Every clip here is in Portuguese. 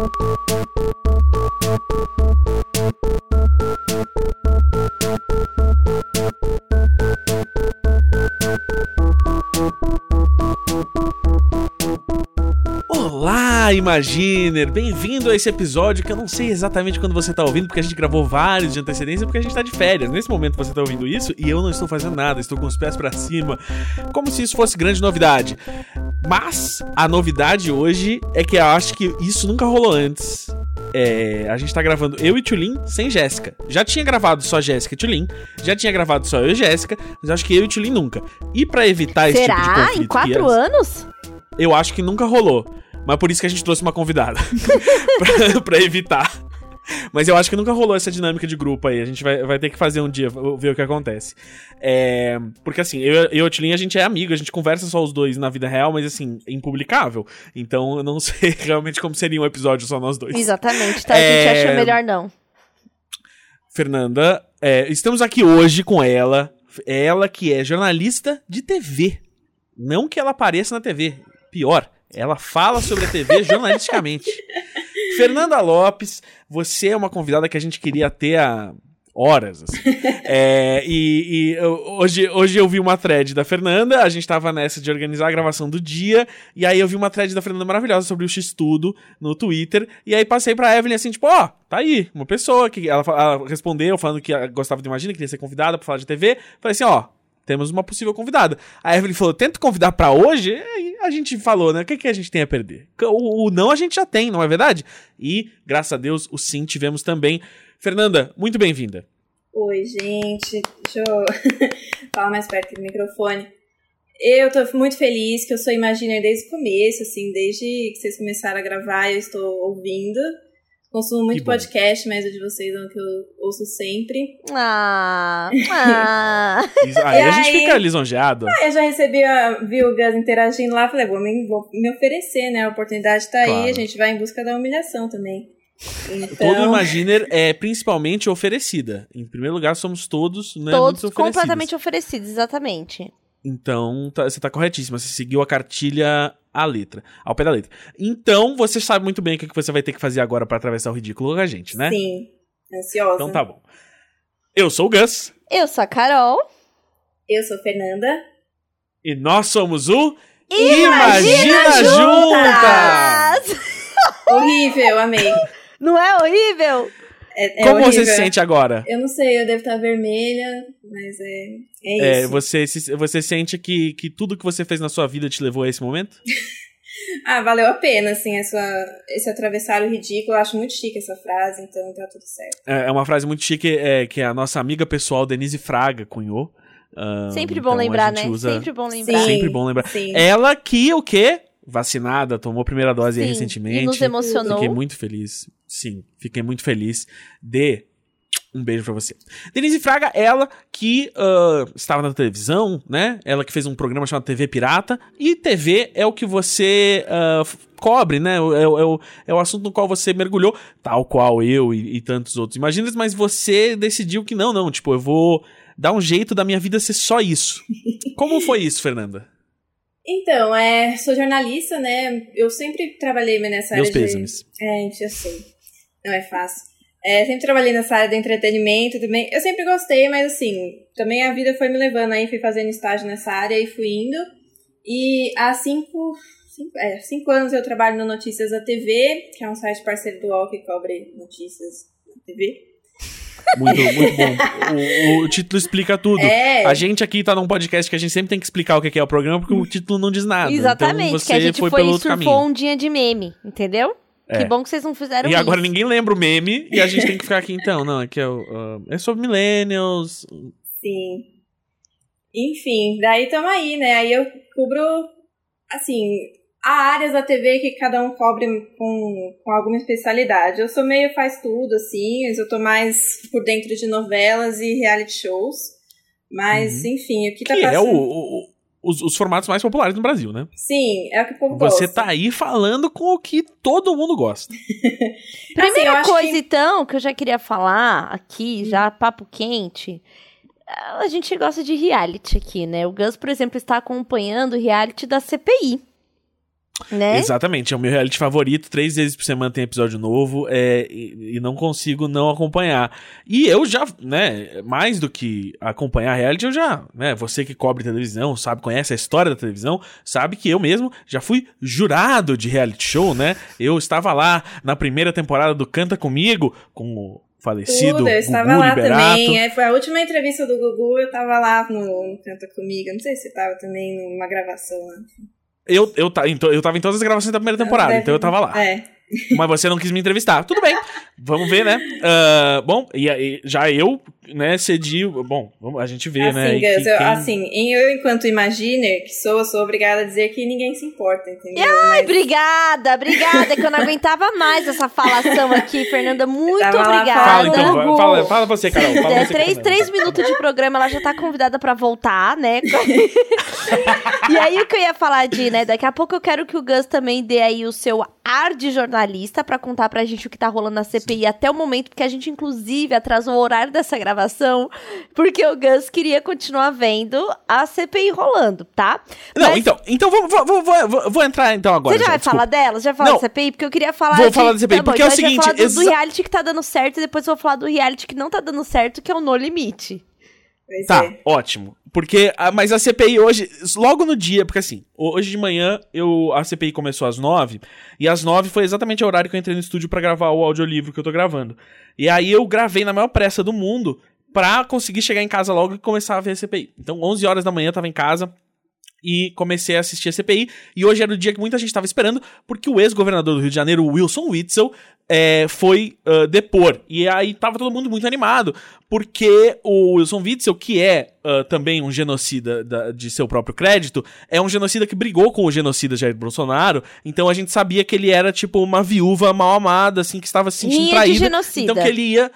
Thank you. Imaginer! Bem-vindo a esse episódio que eu não sei exatamente quando você tá ouvindo, porque a gente gravou vários de antecedência, porque a gente tá de férias. Nesse momento você tá ouvindo isso e eu não estou fazendo nada, estou com os pés para cima, como se isso fosse grande novidade. Mas a novidade hoje é que eu acho que isso nunca rolou antes. É, a gente tá gravando eu e Tulin sem Jéssica. Já tinha gravado só Jéssica e Tulin, já tinha gravado só eu e Jéssica, mas acho que eu e Tulin nunca. E para evitar esse tipo de Será? conflito, Em quatro anos? eu acho que nunca rolou. Mas por isso que a gente trouxe uma convidada. pra, pra evitar. Mas eu acho que nunca rolou essa dinâmica de grupo aí. A gente vai, vai ter que fazer um dia, ver o que acontece. É, porque assim, eu, eu e o Tilin, a gente é amigo, a gente conversa só os dois na vida real, mas assim, é impublicável. Então eu não sei realmente como seria um episódio só nós dois. Exatamente, tá? A gente É, acha melhor não. Fernanda, é, estamos aqui hoje com ela. Ela que é jornalista de TV. Não que ela apareça na TV. Pior, ela fala sobre a TV jornalisticamente. Fernanda Lopes, você é uma convidada que a gente queria ter há horas. assim. É, e e hoje, hoje eu vi uma thread da Fernanda, a gente tava nessa de organizar a gravação do dia, e aí eu vi uma thread da Fernanda maravilhosa sobre o X-Tudo no Twitter, e aí passei pra Evelyn assim, tipo, ó, tá aí, uma pessoa que ela, ela respondeu falando que gostava de Imagina, queria ser convidada pra falar de TV, falei assim, ó, temos uma possível convidada. A Evelyn falou, tenta convidar pra hoje, aí a gente falou, né, o que, que a gente tem a perder? O, o não a gente já tem, não é verdade? E, graças a Deus, o sim tivemos também. Fernanda, muito bem-vinda. Oi, gente. Deixa eu falar mais perto do microfone. Eu tô muito feliz que eu sou Imaginer desde o começo, assim, desde que vocês começaram a gravar, eu estou ouvindo. Consumo muito podcast, mas o de vocês é o que eu ouço sempre. Ah, ah. Isso- Aí a gente fica lisonjeado. Ah, eu já recebi, a, vi o Gus interagindo lá, falei, vou me, vou me oferecer, né? A oportunidade tá Claro. aí, a gente vai em busca da humilhação também. Então, Todo Imaginer é principalmente oferecida. Em primeiro lugar, somos todos, né, Todos muito oferecidos. completamente oferecidos, exatamente. Então, tá- você tá corretíssima. Você seguiu a cartilha à letra, ao pé da letra. Então, você sabe muito bem o que você vai ter que fazer agora pra atravessar o ridículo com a gente, né? sim, ansiosa. Então tá bom. Eu sou o Gus Eu sou a Carol. Eu sou Fernanda. e nós somos o Imagina Juntas! Horrível, amei. Não é horrível? É, é Como horrível. você se sente agora? Eu não sei, eu devo estar vermelha, mas é, é É, isso. você, você sente que, que tudo que você fez na sua vida te levou a esse momento? Ah, valeu a pena, assim, essa, esse atravessar o ridículo. Eu acho muito chique essa frase, então tá tudo certo. É é uma frase muito chique é, que a nossa amiga pessoal Denise Fraga cunhou. Ah, Sempre bom então lembrar, né? usa- Sempre bom lembrar. Sim. Sempre bom lembrar. Sim. Ela que o quê? Vacinada, tomou a primeira dose aí Sim, recentemente. E nos emocionou. Fiquei muito feliz. Sim, fiquei muito feliz de. Um beijo pra você. Denise Fraga, ela que ah, estava na televisão, né? Ela que fez um programa chamado TV Pirata. E TV é o que você f- cobre, né? É, o- é o- é o assunto no qual você mergulhou, tal qual eu e, e tantos outros imaginas, mas você decidiu que não, não. Tipo, eu vou dar um jeito da minha vida ser só isso. Como foi isso, Fernanda? Então, é, sou jornalista, né? Eu sempre trabalhei nessa Meus área pêsames. de... É, gente, eu sei. Não é fácil. É, sempre trabalhei nessa área do entretenimento também. Eu sempre gostei, mas assim, também a vida foi me levando aí, fui fazendo estágio nessa área e fui indo. E há cinco, cinco, é, cinco anos eu trabalho no Notícias da TV, que é um site parceiro do UOL que cobre notícias na TV. Muito, muito bom. O, o título explica tudo. É, A gente aqui tá num podcast que a gente sempre tem que explicar o que é o programa, porque o título não diz nada. Exatamente, Então você que a gente foi, foi, pelo e surfou caminho. um dia de meme, entendeu? É. Que bom que vocês não fizeram E isso. agora ninguém lembra o meme e a gente tem que ficar aqui então. Não, aqui é, o, ah, é sobre millennials. Sim. Enfim, daí tamo aí, né? Aí eu cubro, assim, há áreas da TV que cada um cobre com, com alguma especialidade. Eu sou meio faz tudo, assim, mas eu tô mais por dentro de novelas e reality shows. Mas, Uhum. enfim, o que tá Que é passando... o, o- os, os formatos mais populares no Brasil, né? Sim, é o que o povo Você gosta. tá aí falando com o que todo mundo gosta. Primeira Assim, coisa, que- então, que eu já queria falar aqui, já papo quente. A gente gosta de reality aqui, né? O Gus, por exemplo, está acompanhando o reality da CPI. Né? Exatamente, é o meu reality favorito. Três vezes por semana tem episódio novo é, e, e não consigo não acompanhar. E eu já, né, mais do que acompanhar reality, eu já, né, você que cobre televisão, sabe, conhece a história da televisão, sabe que eu mesmo já fui jurado de reality show, né? Eu estava lá na primeira temporada do Canta Comigo com o falecido Tudo, eu estava Gugu lá Liberato. também. É, foi a última entrevista do Gugu, eu tava lá no, no Canta Comigo. Não sei se você tava também numa gravação lá. Eu, eu, ta- então, eu tava em todas as gravações da primeira temporada, Deve- então eu tava lá. É. Mas você não quis me entrevistar. Tudo bem. Vamos ver, né? Ah, bom, e aí, já eu, né, cedi. Bom, vamos- a gente vê, né? Assim, e que- Gus, eu, quem- assim, em- eu, enquanto imaginer que sou, eu sou obrigada a dizer que ninguém se importa, entendeu? Ai, Mas- obrigada, obrigada, que eu não aguentava mais essa falação aqui, Fernanda. Muito obrigada. Fala então, fala, fala você, Carol. Fala É, você três, três minutos de programa, ela já tá convidada pra voltar, né? e aí, o que eu ia falar de, né? Daqui a pouco eu quero que o Gus também dê aí o seu ar de jornalista pra contar pra gente o que tá rolando na CPI até o momento, porque a gente, inclusive, atrasou o horário dessa gravação, porque o Gus queria continuar vendo a CPI rolando, tá? Não, Mas então, então vou, vou, vou, vou- entrar então agora. Você já vai desculpa. falar dela? Já vai falar Não. da CPI? Porque eu queria falar Vou de... falar da CPI, Tá bom, porque é o então seguinte, falar do, do exa- reality que tá dando certo e depois eu vou falar do reality que não tá dando certo, que é o No Limite. Pois Tá, é. ótimo. Porque, ah, mas a CPI hoje, logo no dia, porque assim, hoje de manhã eu, a CPI começou às nove, e às nove foi exatamente o horário que eu entrei no estúdio pra gravar o audiolivro que eu tô gravando. E aí eu gravei na maior pressa do mundo pra conseguir chegar em casa logo e começar a ver a CPI. Então, 11 horas da manhã eu tava em casa e comecei a assistir a CPI. E hoje era o dia que muita gente tava esperando, porque o ex-governador do Rio de Janeiro, Wilson Witzel, é, foi ah, depor. E aí tava todo mundo muito animado, porque o Wilson Witzel, que é ah, também um genocida da- de seu próprio crédito, é um genocida que brigou com o genocida Jair Bolsonaro. Então a gente sabia que ele era tipo uma viúva mal amada, assim, que estava se sentindo Rinha de traída. genocida. Então que ele ia.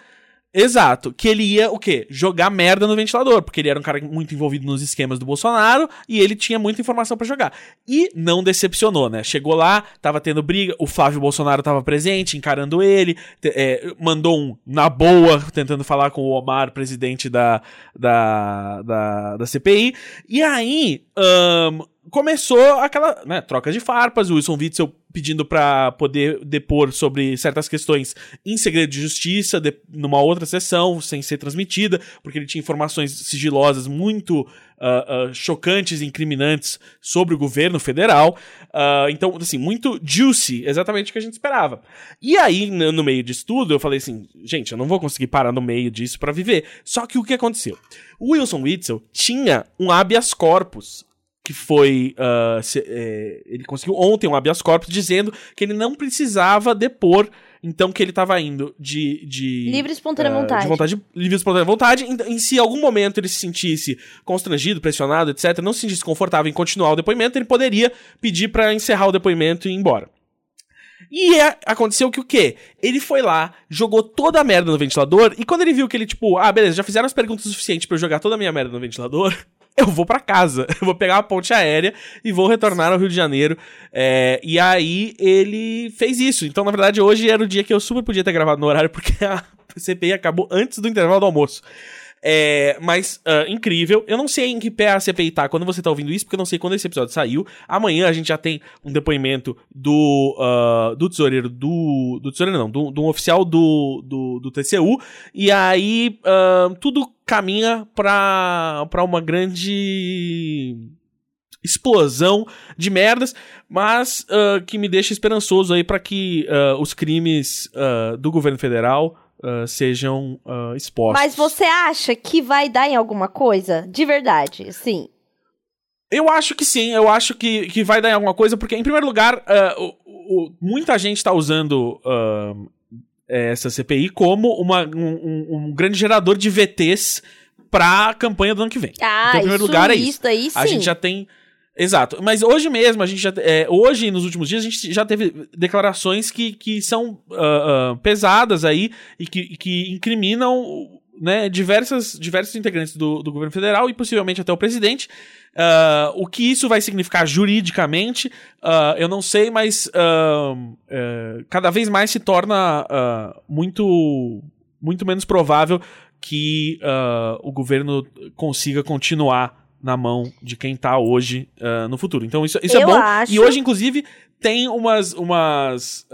Exato, que ele ia o quê? Jogar merda no ventilador, porque ele era um cara muito envolvido nos esquemas do Bolsonaro e ele tinha muita informação pra jogar. E não decepcionou, né? Chegou lá, tava tendo briga, o Flávio Bolsonaro tava presente, encarando ele, é, mandou um na boa, tentando falar com o Omar, presidente da, da, da, da CPI. E aí, ahn, começou aquela né, troca de farpas, o Wilson Witzel pedindo pra poder depor sobre certas questões em segredo de justiça, de- numa outra sessão, sem ser transmitida, porque ele tinha informações sigilosas muito ah, ah, chocantes e incriminantes sobre o governo federal. Ah, então, assim, muito juicy, exatamente o que a gente esperava. E aí, no, meio disso tudo, eu falei assim, gente, eu não vou conseguir parar no meio disso pra viver. Só que o que aconteceu? O Wilson Witzel tinha um habeas corpus que foi. ah, se- é, ele conseguiu ontem um habeas corpus dizendo que ele não precisava depor. Então, que ele estava indo de. de Livre e espontânea ah, vontade. De vontade, livre e espontânea vontade. Em, em se algum momento ele se sentisse constrangido, pressionado, etc., não se sentisse confortável em continuar o depoimento, ele poderia pedir pra encerrar o depoimento e ir embora. E é- aconteceu que o quê? Ele foi lá, jogou toda a merda no ventilador, e quando ele viu que ele, tipo, ah, beleza, já fizeram as perguntas suficientes pra eu jogar toda a minha merda no ventilador, eu vou pra casa. Eu vou pegar uma ponte aérea e vou retornar ao Rio de Janeiro. É, e aí ele fez isso. Então, na verdade, hoje era o dia que eu super podia ter gravado no horário, porque a CPI acabou antes do intervalo do almoço. É, mas, ah, incrível. Eu não sei em que pé a CPI tá quando você tá ouvindo isso, porque eu não sei quando esse episódio saiu. Amanhã a gente já tem um depoimento do, ah, do tesoureiro do. Do tesoureiro não, do, do oficial do, do, do TCU. E aí ah, tudo caminha pra, pra uma grande explosão de merdas, mas ah, que me deixa esperançoso aí pra que ah, os crimes ah, do governo federal ah, sejam ah, expostos. Mas você acha que vai dar em alguma coisa? De verdade, sim. Eu acho que sim, eu acho que, que vai dar em alguma coisa, porque, em primeiro lugar, ah, o- o- muita gente está usando ah, essa CPI como uma- um, um- grande gerador de VTs pra campanha do ano que vem. Ah, então, em primeiro isso, lugar, é isso. isso aí sim. A gente já tem. Exato. Mas hoje mesmo, a gente já. é, hoje, nos últimos dias, a gente já teve declarações que, que são ah, ah, pesadas aí e que, que incriminam né, diversas, diversos integrantes do, do governo federal e possivelmente até o presidente. Ah, o que isso vai significar juridicamente, ah, eu não sei, mas eh, cada vez mais se torna muito, muito menos provável que o governo consiga continuar na mão de quem tá hoje ah, no futuro. Então isso, isso é bom. acho- E hoje, inclusive, tem umas. umas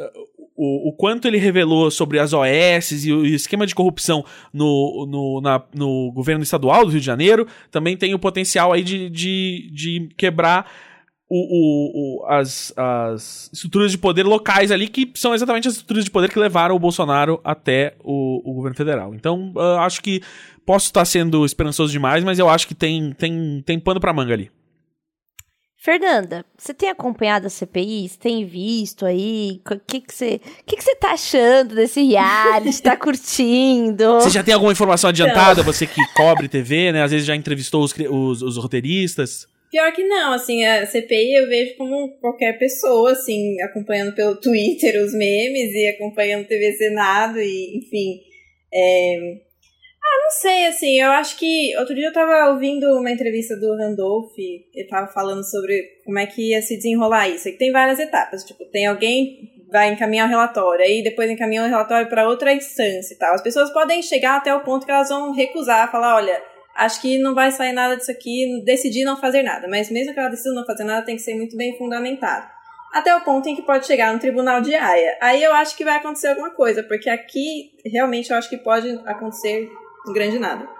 o, o quanto ele revelou sobre as OS e o, e o esquema de corrupção no, no, na, no governo estadual do Rio de Janeiro, também tem o potencial aí de, de, de quebrar o, o, o, as, as estruturas de poder locais ali, que são exatamente as estruturas de poder que levaram o Bolsonaro até o, o governo federal. Então, uh, acho que posso estar sendo esperançoso demais, mas eu acho que tem, tem, tem pano pra manga ali. Fernanda, você tem acompanhado a CPI? Você tem visto aí? O que, que, você, que, que você tá achando desse reality? tá curtindo? Você já tem alguma informação adiantada? Não. Você que cobre TV, né? Às vezes já entrevistou os, os, os roteiristas. Pior que não, assim, a CPI eu vejo como qualquer pessoa, assim, acompanhando pelo Twitter os memes e acompanhando TV Senado e, enfim. É, ah, não sei, assim, eu acho que. Outro dia eu tava ouvindo uma entrevista do Randolph, ele tava falando sobre como é que ia se desenrolar isso. E tem várias etapas, tipo, tem alguém vai encaminhar o relatório, aí depois encaminha o relatório para outra instância e tal. As pessoas podem chegar até o ponto que elas vão recusar, falar, olha, acho que não vai sair nada disso aqui, decidir não fazer nada. Mas mesmo que ela decida não fazer nada, tem que ser muito bem fundamentado. Até o ponto em que pode chegar no tribunal de Haia. Aí eu acho que vai acontecer alguma coisa, porque aqui realmente eu acho que pode acontecer um grande nada.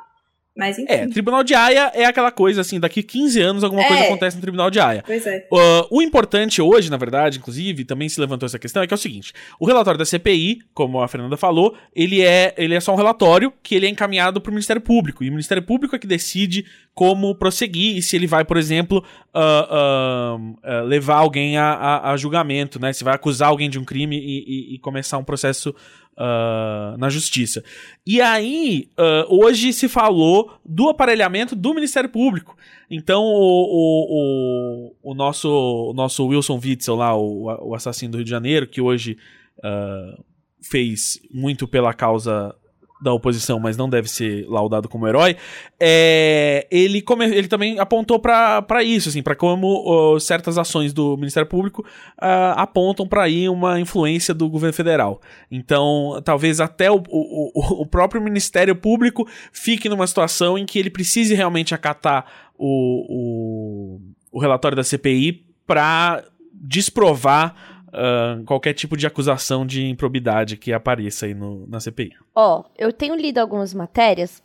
Mas enfim. É, Tribunal de Haia é aquela coisa assim, daqui 15 anos alguma é. coisa acontece no Tribunal de Haia. Pois é. Uh, o importante hoje, na verdade, inclusive, também se levantou essa questão, é que é o seguinte: o relatório da CPI, como a Fernanda falou, ele é, ele é só um relatório que ele é encaminhado para o Ministério Público. E o Ministério Público é que decide como prosseguir e se ele vai, por exemplo, uh, uh, levar alguém a, a, a, julgamento, né? Se vai acusar alguém de um crime e, e, e começar um processo uh, na justiça. E aí, uh, hoje se falou do aparelhamento do Ministério Público. Então, o, o, o, o nosso, o nosso Wilson Witzel lá, o, o assassino do Rio de Janeiro, que hoje uh, fez muito pela causa da oposição, mas não deve ser laudado como herói, é, ele, come, ele também apontou para isso, assim, para como certas ações do Ministério Público uh, apontam para aí uma influência do governo federal. Então, talvez até o, o, o, próprio Ministério Público fique numa situação em que ele precise realmente acatar o, o, o relatório da CPI para desprovar uh, qualquer tipo de acusação de improbidade que apareça aí no, na CPI. Ó, oh, eu tenho lido algumas matérias,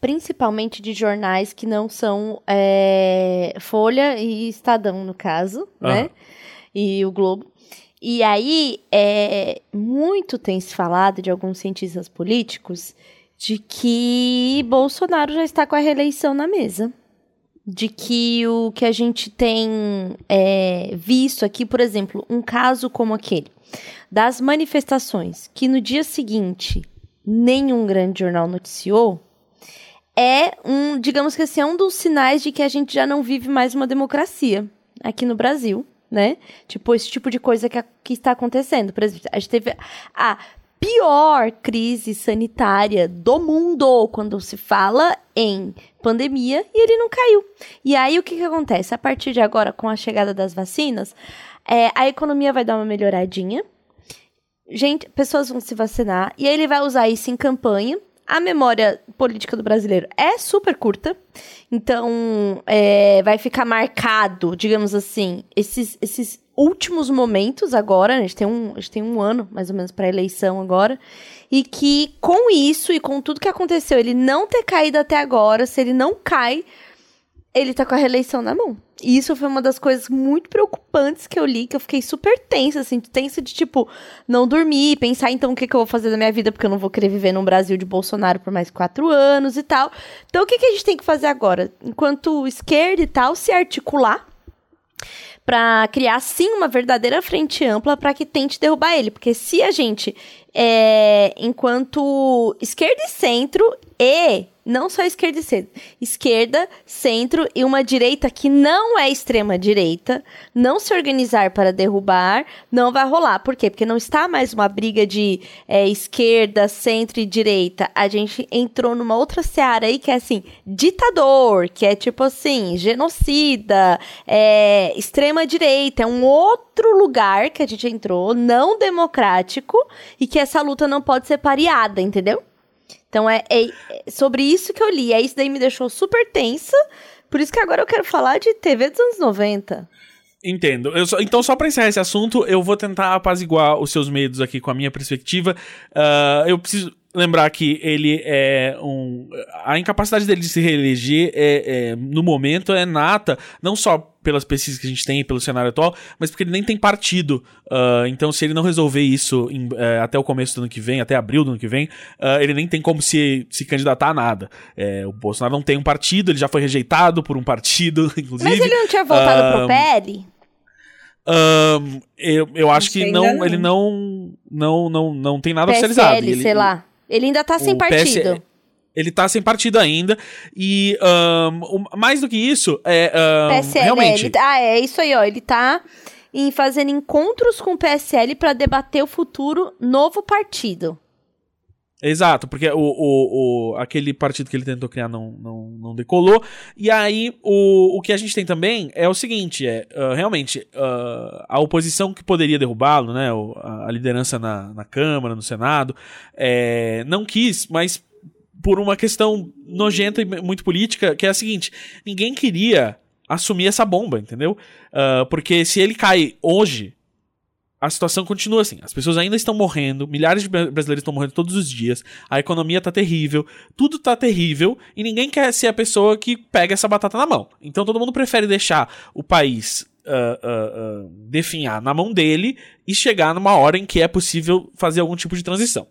principalmente de jornais que não são é, Folha e Estadão, no caso, né? E o Globo. E aí, é, muito tem se falado de alguns cientistas políticos de que Bolsonaro já está com a reeleição na mesa de que o que a gente tem é, visto aqui, por exemplo, um caso como aquele das manifestações, que no dia seguinte nenhum grande jornal noticiou, é um, digamos que assim, é um dos sinais de que a gente já não vive mais uma democracia aqui no Brasil, né? Tipo, esse tipo de coisa que, que está acontecendo. Por exemplo, a gente teve a pior crise sanitária do mundo quando se fala em pandemia e ele não caiu. E aí o que, que acontece? A partir de agora, com a chegada das vacinas, é, a economia vai dar uma melhoradinha. Gente, pessoas vão se vacinar e aí ele vai usar isso em campanha. A memória política do brasileiro é super curta, então é, vai ficar marcado, digamos assim, esses, esses últimos momentos agora, a gente tem um, a gente tem um ano mais ou menos para eleição agora, e que com isso e com tudo que aconteceu, ele não ter caído até agora, se ele não cai, ele tá com a reeleição na mão. E isso foi uma das coisas muito preocupantes que eu li, que eu fiquei super tensa, assim, tensa de, tipo, não dormir, pensar, então, o que, que eu vou fazer da minha vida, porque eu não vou querer viver num Brasil de Bolsonaro por mais quatro anos e tal. Então, o que, que a gente tem que fazer agora? Enquanto esquerda e tal, se articular para criar sim uma verdadeira frente ampla para que tente derrubar ele, porque se a gente é, enquanto esquerda e centro e não só esquerda e centro, esquerda, centro e uma direita que não é extrema direita, não se organizar para derrubar, não vai rolar. Por quê? Porque não está mais uma briga de é, esquerda, centro e direita. A gente entrou numa outra seara aí que é assim, ditador, que é tipo assim, genocida, é, extrema direita, é um outro lugar que a gente entrou, não democrático, e que essa luta não pode ser pareada, entendeu? Então é, é, é, sobre isso que eu li. É isso daí me deixou super tensa. Por isso que agora eu quero falar de TV dos anos 90. Entendo. Só- então, só pra encerrar esse assunto, eu vou tentar apaziguar os seus medos aqui com a minha perspectiva. Ah, eu preciso lembrar que ele é um. A incapacidade dele de se reeleger é, é, no momento é nata, não só pelas pesquisas que a gente tem e pelo cenário atual, mas porque ele nem tem partido. Ah, então, se ele não resolver isso em- eh, até o começo do ano que vem, até abril do ano que vem, ah, ele nem tem como se, se candidatar a nada. É, o Bolsonaro não tem um partido, ele já foi rejeitado por um partido, inclusive. Mas ele não tinha voltado Ah, pro PL? Ahn, eu, eu acho que não, ele não, não, não, não tem nada oficializado. PSL, Ele, sei lá. Ele ainda tá sem o partido. PS Ele tá sem partido ainda. E o- mais do que isso, é ahn, PSL, é, realmente. ele, ah, é isso aí, ó. Ele tá em fazendo encontros com o PSL pra debater o futuro novo partido. Exato, porque o, o, o- aquele partido que ele tentou criar não, não, não decolou. E aí, o, o que a gente tem também é o seguinte: é ah, realmente ah, a oposição que poderia derrubá-lo, né? a, liderança na, na Câmara, no Senado, é, não quis, mas por uma questão nojenta e muito política, que é a seguinte: ninguém queria assumir essa bomba, entendeu? Ah, porque se ele cai hoje, a situação continua assim. As pessoas ainda estão morrendo, milhares de bra- brasileiros estão morrendo todos os dias, a economia tá terrível, tudo tá terrível e ninguém quer ser a pessoa que pega essa batata na mão. Então todo mundo prefere deixar o país ah, ah, ah, definhar na mão dele e chegar numa hora em que é possível fazer algum tipo de transição.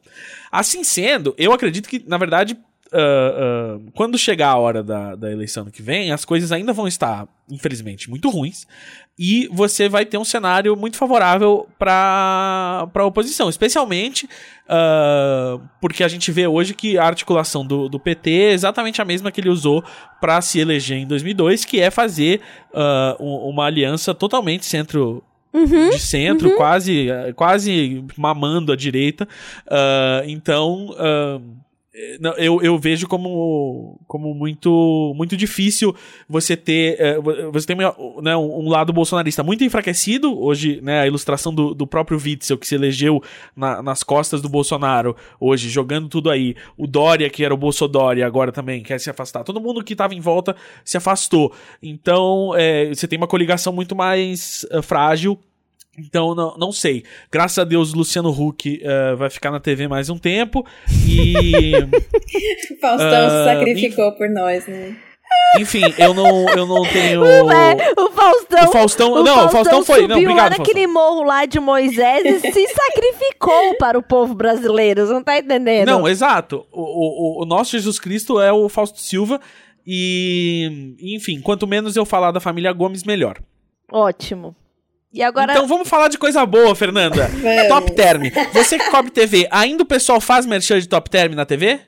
Assim sendo, eu acredito que, na verdade, ah, quando chegar a hora da, da eleição ano que vem, as coisas ainda vão estar, infelizmente, muito ruins. E você vai ter um cenário muito favorável para a oposição, especialmente ah, porque a gente vê hoje que a articulação do, do PT é exatamente a mesma que ele usou para se eleger em 2002, que é fazer uma aliança totalmente centro de centro, quase, eh, quase mamando a direita. Ah, então, não, eu, eu vejo como, como muito, muito difícil você ter. vo- você tem né, um, lado bolsonarista muito enfraquecido. Hoje, né, a ilustração do, do próprio Witzel, que se elegeu na- nas costas do Bolsonaro, hoje, jogando tudo aí. O Dória, que era o Bolsodória, agora também quer se afastar. Todo mundo que estava em volta se afastou. Então, eh, você tem uma coligação muito mais eh, frágil. Então, não, não sei. Graças a Deus, Luciano Huck eh, vai ficar na TV mais um tempo. E. Faustão Ah, se sacrificou por nós, né? Enfim, eu não, eu não tenho. É, o Faustão. O Faustão. o não, o Faustão foi. subiu Não, obrigado. lá Faustão. naquele morro lá de Moisés e se sacrificou para o povo brasileiro. Você não tá entendendo? Não, exato. O, o, o nosso Jesus Cristo é o Fausto Silva. E. Enfim, quanto menos eu falar da família Gomes, melhor. Ótimo. E agora. Então vamos falar de coisa boa, Fernanda. Top Term. Você que cobre TV, ainda o pessoal faz merchan de Top Term na TV?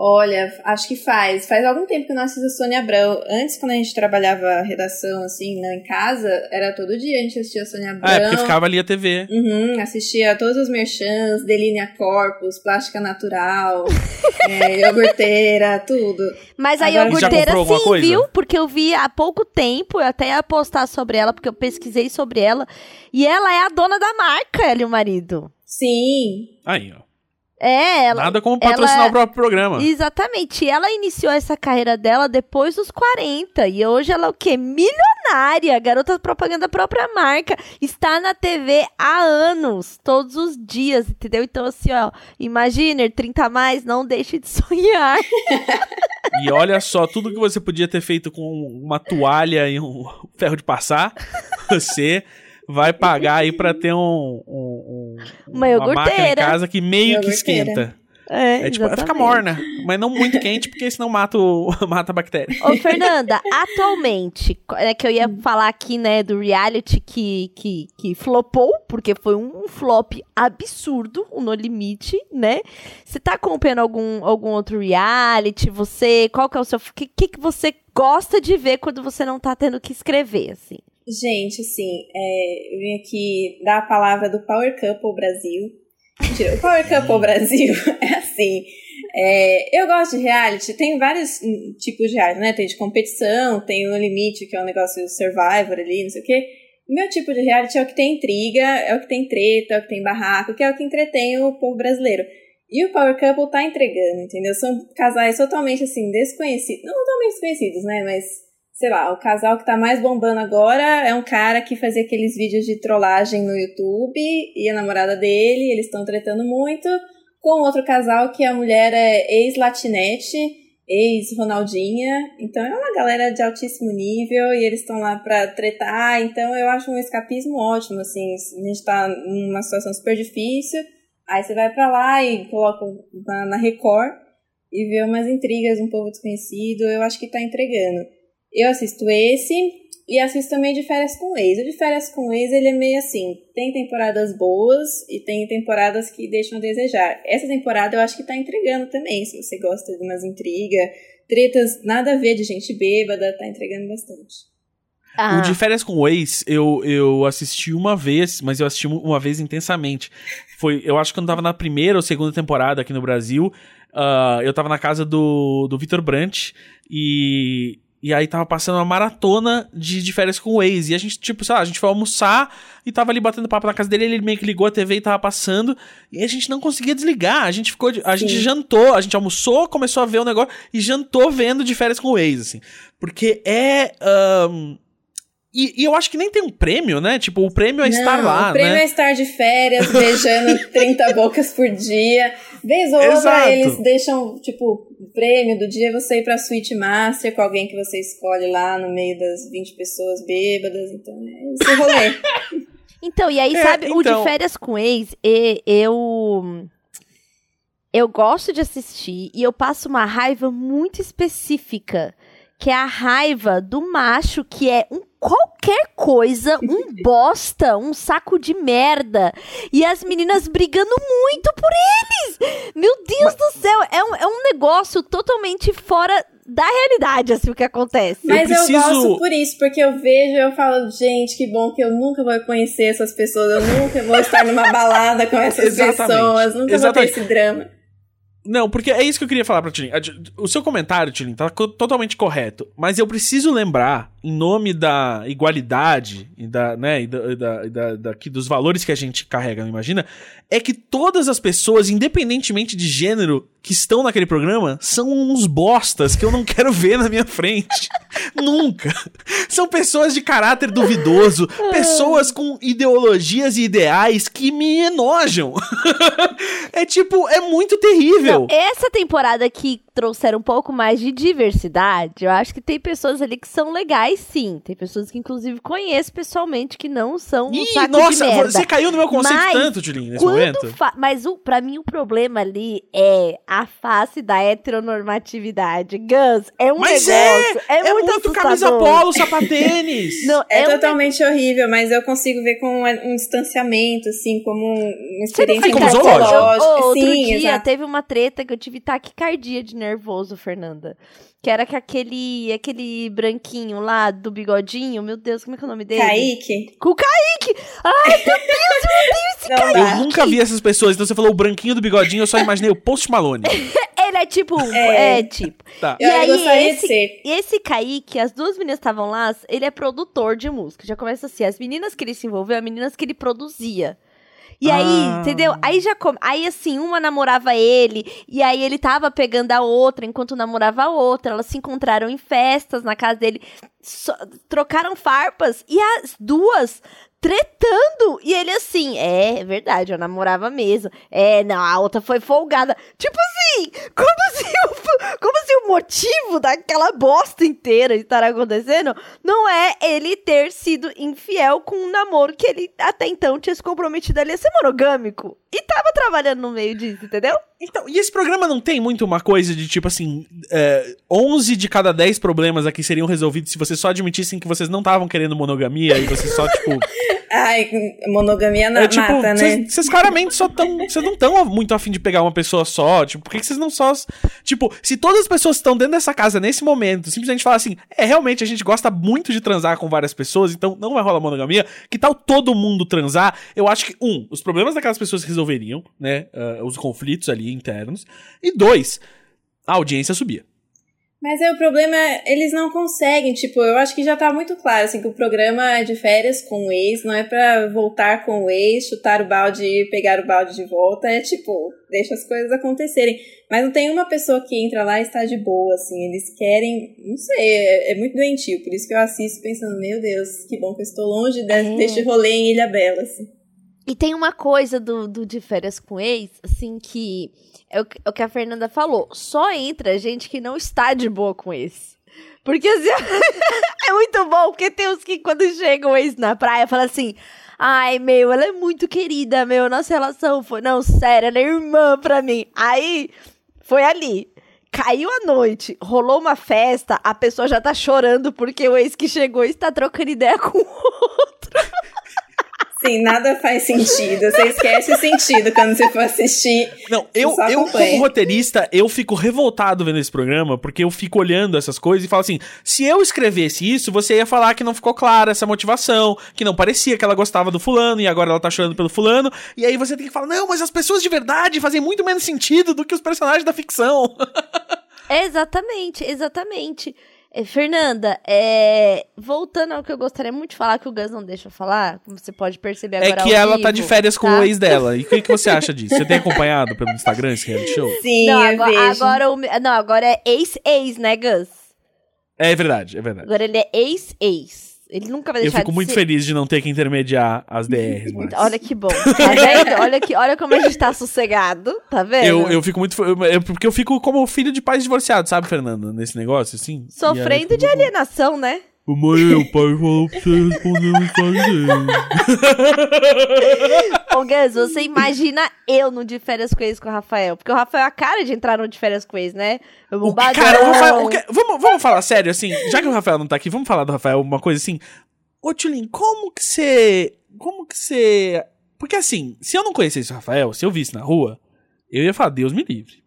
Olha, acho que faz. Faz algum tempo que eu não assisto a Sônia Abrão. Antes, quando a gente trabalhava redação, assim, não em casa, era todo dia a gente assistia a Sônia Abrão. Ah, é porque ficava ali a TV. Uhum, assistia todos os merchans, Delinea Corpus, Plástica Natural, é, iogurteira, tudo. Mas a Agora- iogurteira sim, coisa? viu? Porque eu vi há pouco tempo, eu até ia postar sobre ela, porque eu pesquisei sobre ela. E ela é a dona da marca, ela e o marido. Sim. Aí, ó. É, ela. Nada como patrocinar ela- o próprio programa. Exatamente. E ela iniciou essa carreira dela depois dos 40. E hoje ela é o quê? Milionária. Garota propaganda da própria marca. Está na TV há anos. Todos os dias, entendeu? Então, assim, ó. Imaginer, 30 a mais, não deixe de sonhar. E olha só, tudo que você podia ter feito com uma toalha e um ferro de passar, você vai pagar aí pra ter um, um- um- Uma máquina em casa que meio que esquenta. É, É tipo, vai ficar exatamente. morna, mas não muito quente, porque senão mata, o, mata a bactéria. Ô, Fernanda, atualmente, é que eu ia falar aqui, né, do reality que, que, que flopou, porque foi um flop absurdo, o No Limite, né? Você tá acompanhando algum, algum outro reality? Você, qual que é o seu... O que, que, que você gosta de ver quando você não tá tendo que escrever, assim? Gente, assim, é, eu vim aqui dar a palavra do Power Couple Brasil. Mentira, o Power Couple Brasil é assim. é, eu gosto de reality, tem vários hum, tipos de reality, né? Tem de competição, tem o Limite, que é um negócio survivor ali, não sei o quê. O meu tipo de reality é o que tem intriga, é o que tem treta, é o que tem barraco, que é o que entretém o povo brasileiro. E o Power Couple tá entregando, entendeu? São casais totalmente, assim, desconhecidos. Não totalmente desconhecidos, né? Mas sei lá, o casal que tá mais bombando agora é um cara que fazia aqueles vídeos de trollagem no YouTube e a namorada dele, eles estão tretando muito, com outro casal que a mulher é ex-latinete ex-Ronaldinha. Então é uma galera de altíssimo nível e eles estão lá pra tretar. Então eu acho um escapismo ótimo, assim. A gente tá numa situação super difícil. Aí você vai para lá e coloca na, na Record e vê umas intrigas, um povo desconhecido. Eu acho que tá entregando. Eu assisto esse e assisto também de férias com ex. O de férias com ex, ele é meio assim, tem temporadas boas e tem temporadas que deixam a desejar. Essa temporada eu acho que tá entregando também, se você gosta de umas intrigas, tretas, nada a ver de gente bêbada, tá entregando bastante. Ah. O de férias com o ex, eu, eu assisti uma vez, mas eu assisti uma vez intensamente. Foi, eu acho que eu tava na primeira ou segunda temporada aqui no Brasil. Uh, eu tava na casa do, do Vitor Brant e e aí tava passando uma maratona de, de férias com o Waze. E a gente, tipo, sei lá, a gente foi almoçar e tava ali batendo papo na casa dele, ele meio que ligou a TV e tava passando. E a gente não conseguia desligar. A gente ficou. A Sim. gente jantou, a gente almoçou, começou a ver o negócio e jantou vendo de férias com o Waze, assim. Porque é. Um, e, e, eu acho que nem tem um prêmio, né? Tipo, o prêmio é não, estar lá, o prêmio né? é estar de férias, beijando 30 bocas por dia. Vez ou outra, eles deixam, tipo, o prêmio do dia é você ir pra Suite Master com alguém que você escolhe lá no meio das 20 pessoas bêbadas. Então, é esse rolê. então, e aí, é, sabe, então... o de então. férias com ex, eu... Eu gosto de assistir e eu passo uma raiva muito específica que é a raiva do macho que é um qualquer coisa, um bosta, um saco de merda. E as meninas brigando muito por eles. Meu Deus Mas... do céu, é um, é um negócio totalmente fora da realidade, assim, o que acontece. Mas eu, preciso... eu gosto por isso, porque eu vejo e eu falo, gente, que bom que eu nunca vou conhecer essas pessoas, eu nunca vou estar numa balada com essas pessoas, nunca Exatamente. vou ter esse drama. Não, porque é isso que eu queria falar pra Tilin. O seu comentário, Tilin, tá totalmente correto. Mas eu preciso lembrar, em nome da igualdade e da, né, e da, da, da, da, dos valores que a gente carrega, não imagina, é que todas as pessoas, independentemente de gênero, que estão naquele programa, são uns bostas que eu não quero ver na minha frente. Nunca. São pessoas de caráter duvidoso, pessoas com ideologias e ideais que me enojam. é tipo, é muito terrível. Não, essa temporada que trouxeram um pouco mais de diversidade, eu acho que tem pessoas ali que são legais, sim. Tem pessoas que, inclusive, conheço pessoalmente que não são um Ih, saco nossa, de merda. você caiu no meu conceito mas, tanto, Julinho, nesse momento. Mas o, pra mim o problema ali é a face da heteronormatividade. Gus, é um mas negócio. É, é, é muito, muito camisa polo, sapatênis. não, é, é totalmente um... horrível, mas eu consigo ver com um distanciamento, assim, como uma experiência como zoológico. Outro Sim, dia exato. teve uma treta que eu tive taquicardia de nervoso, Fernanda. Que era com aquele, aquele branquinho lá do bigodinho. Meu Deus, como é que é o nome dele? Kaique. Com o Kaique! Ai, meu Deus, eu odeio esse Kaique! Eu nunca vi essas pessoas. Então você falou o branquinho do bigodinho, eu só imaginei o Post Malone. Ele é tipo. É, é tipo. Tá. E eu aí, esse, esse Kaique, as duas meninas estavam lá, ele é produtor de música. Já começa assim: as meninas que ele se envolveu, as meninas que ele produzia. E aí, ah. entendeu? Aí já come... Aí assim, uma namorava ele, e aí ele tava pegando a outra enquanto namorava a outra. Elas se encontraram em festas na casa dele, so... trocaram farpas, e as duas tretando. E ele assim, é, é verdade, eu namorava mesmo. É, não, a outra foi folgada. Tipo assim, como se o, como se o motivo daquela bosta inteira estar acontecendo não é ele ter sido infiel com um namoro que ele até então tinha se comprometido ali a ser monogâmico. E tava trabalhando no meio disso, entendeu? Então, e esse programa não tem muito uma coisa de tipo assim: é, 11 de cada 10 problemas aqui seriam resolvidos se vocês só admitissem que vocês não estavam querendo monogamia e vocês só, tipo. Ai, monogamia na é, tipo, mata, né? Vocês claramente só tão. Vocês não estão muito afim de pegar uma pessoa só. Tipo, por que vocês não só. Tipo, se todas as pessoas estão dentro dessa casa nesse momento, simplesmente falar assim: é, realmente a gente gosta muito de transar com várias pessoas, então não vai rolar monogamia. Que tal todo mundo transar? Eu acho que, um, os problemas daquelas pessoas resolveriam, né? Uh, os conflitos ali internos. E dois, a audiência subia. Mas é o problema, eles não conseguem, tipo, eu acho que já tá muito claro, assim, que o programa é de férias com o ex, não é pra voltar com o ex, chutar o balde e pegar o balde de volta, é tipo, deixa as coisas acontecerem. Mas não tem uma pessoa que entra lá e está de boa, assim, eles querem, não sei, é, é muito doentio, por isso que eu assisto pensando, meu Deus, que bom que eu estou longe de, É. deste rolê em Ilha Bela, assim. E tem uma coisa do, do de férias com ex, assim, que é o, que- é o que a Fernanda falou. Só entra gente que não está de boa com ex. Porque assim, é muito bom, porque tem uns que quando chega o ex na praia, fala assim. Ai, meu, ela é muito querida, meu. Nossa relação foi. Não, sério, ela é irmã pra mim. Aí, foi ali. Caiu a noite, rolou uma festa, a pessoa já tá chorando porque o ex que chegou está trocando ideia com o outro. Sim, nada faz sentido, você esquece o sentido quando você for assistir. Não, eu, eu como roteirista, eu fico revoltado vendo esse programa, porque eu fico olhando essas coisas e falo assim, se eu escrevesse isso, você ia falar que não ficou clara essa motivação, que não parecia que ela gostava do fulano e agora ela tá chorando pelo fulano, e aí você tem que falar, não, mas as pessoas de verdade fazem muito menos sentido do que os personagens da ficção. Exatamente, exatamente. É, Fernanda, é, voltando ao que eu gostaria muito de falar, que o Gus não deixa eu falar, como você pode perceber É agora que ao ela tá de vivo, férias com tá? o ex dela. E o que, que você acha disso? Você tem acompanhado pelo Instagram esse reality show? Sim, Não, eu agora, vejo. agora o não, agora é ex-ex, né, Gus? É verdade, é verdade. Agora ele é ex-ex. Ele nunca vai Eu deixar fico de muito ser... feliz de não ter que intermediar as DRs, mas... Olha que bom. Tá vendo? Olha, que, olha como a gente tá sossegado. Tá vendo? Eu, eu fico muito. eu- eu- porque eu fico como filho de pais divorciados, sabe, Fernanda? Nesse negócio, assim. Sofrendo eu de alienação, né? Ô, Mãe, o pai falou pra você responder a mensagem dele. Ô, Gus, você imagina eu no de férias com ex com o Rafael. Porque o Rafael é a cara de entrar no de férias com ex, né? O que- Bombadão. cara, o Rafael. o que- vamos, vamos falar sério, assim. Já que o Rafael não tá aqui, vamos falar do Rafael, uma coisa assim. Ô, Tulin, como que você. Como que você. Porque assim, se eu não conhecesse o Rafael, se eu visse na rua, eu ia falar, Deus me livre.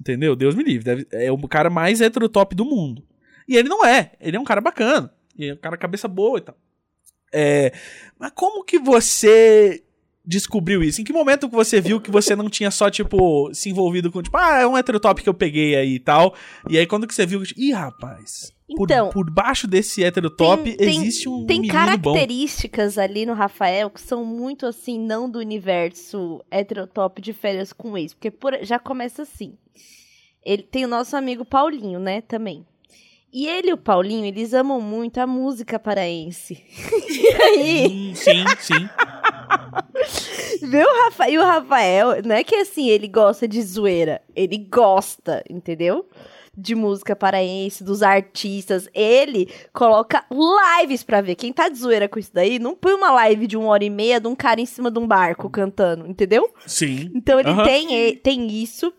Entendeu? Deus me livre. Deve- é o cara mais heterotop do mundo. E ele não é. Ele é um cara bacana. E é um cara cabeça boa e tal. É, mas como que você descobriu isso? Em que momento que você viu que você não tinha só, tipo, se envolvido com, tipo, ah, é um heterotop que eu peguei aí e tal. E aí quando que você viu, ih, rapaz, por, Então, por baixo desse heterotop tem- existe um Tem menino bom. características ali no Rafael que são muito assim, não do universo heterotop de férias com ex. Porque por- já começa assim. Ele tem o nosso amigo Paulinho, né, também. E ele e o Paulinho, eles amam muito a música paraense. e aí, sim, sim. Vê o Rafael, e o Rafael, não é que assim, ele gosta de zoeira, ele gosta, entendeu? De música paraense, dos artistas. Ele coloca lives pra ver. Quem tá de zoeira com isso daí, não põe uma live de uma hora e meia de um cara em cima de um barco cantando, entendeu? Sim. Então ele Aham. tem, tem isso.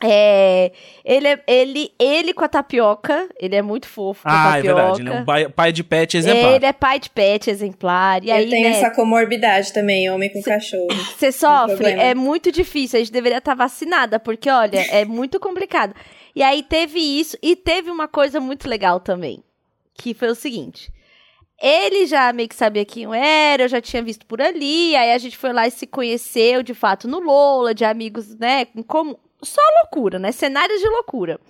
É, ele, é- ele, ele com a tapioca, ele é muito fofo com a Ah, é tapioca. verdade. Ele é um pai, pai de pet exemplar. Ele é pai de pet exemplar. E eu aí, tenho né, essa comorbidade também, homem com cachorro. Você sofre, é muito difícil. A gente deveria estar vacinada, porque, olha, é muito complicado. E aí teve isso, e teve uma coisa muito legal também, que foi o seguinte. Ele já meio que sabia quem eu era, eu já tinha visto por ali, aí a gente foi lá e se conheceu, de fato, no Lola, de amigos, né, como... Só loucura, né, cenários de loucura.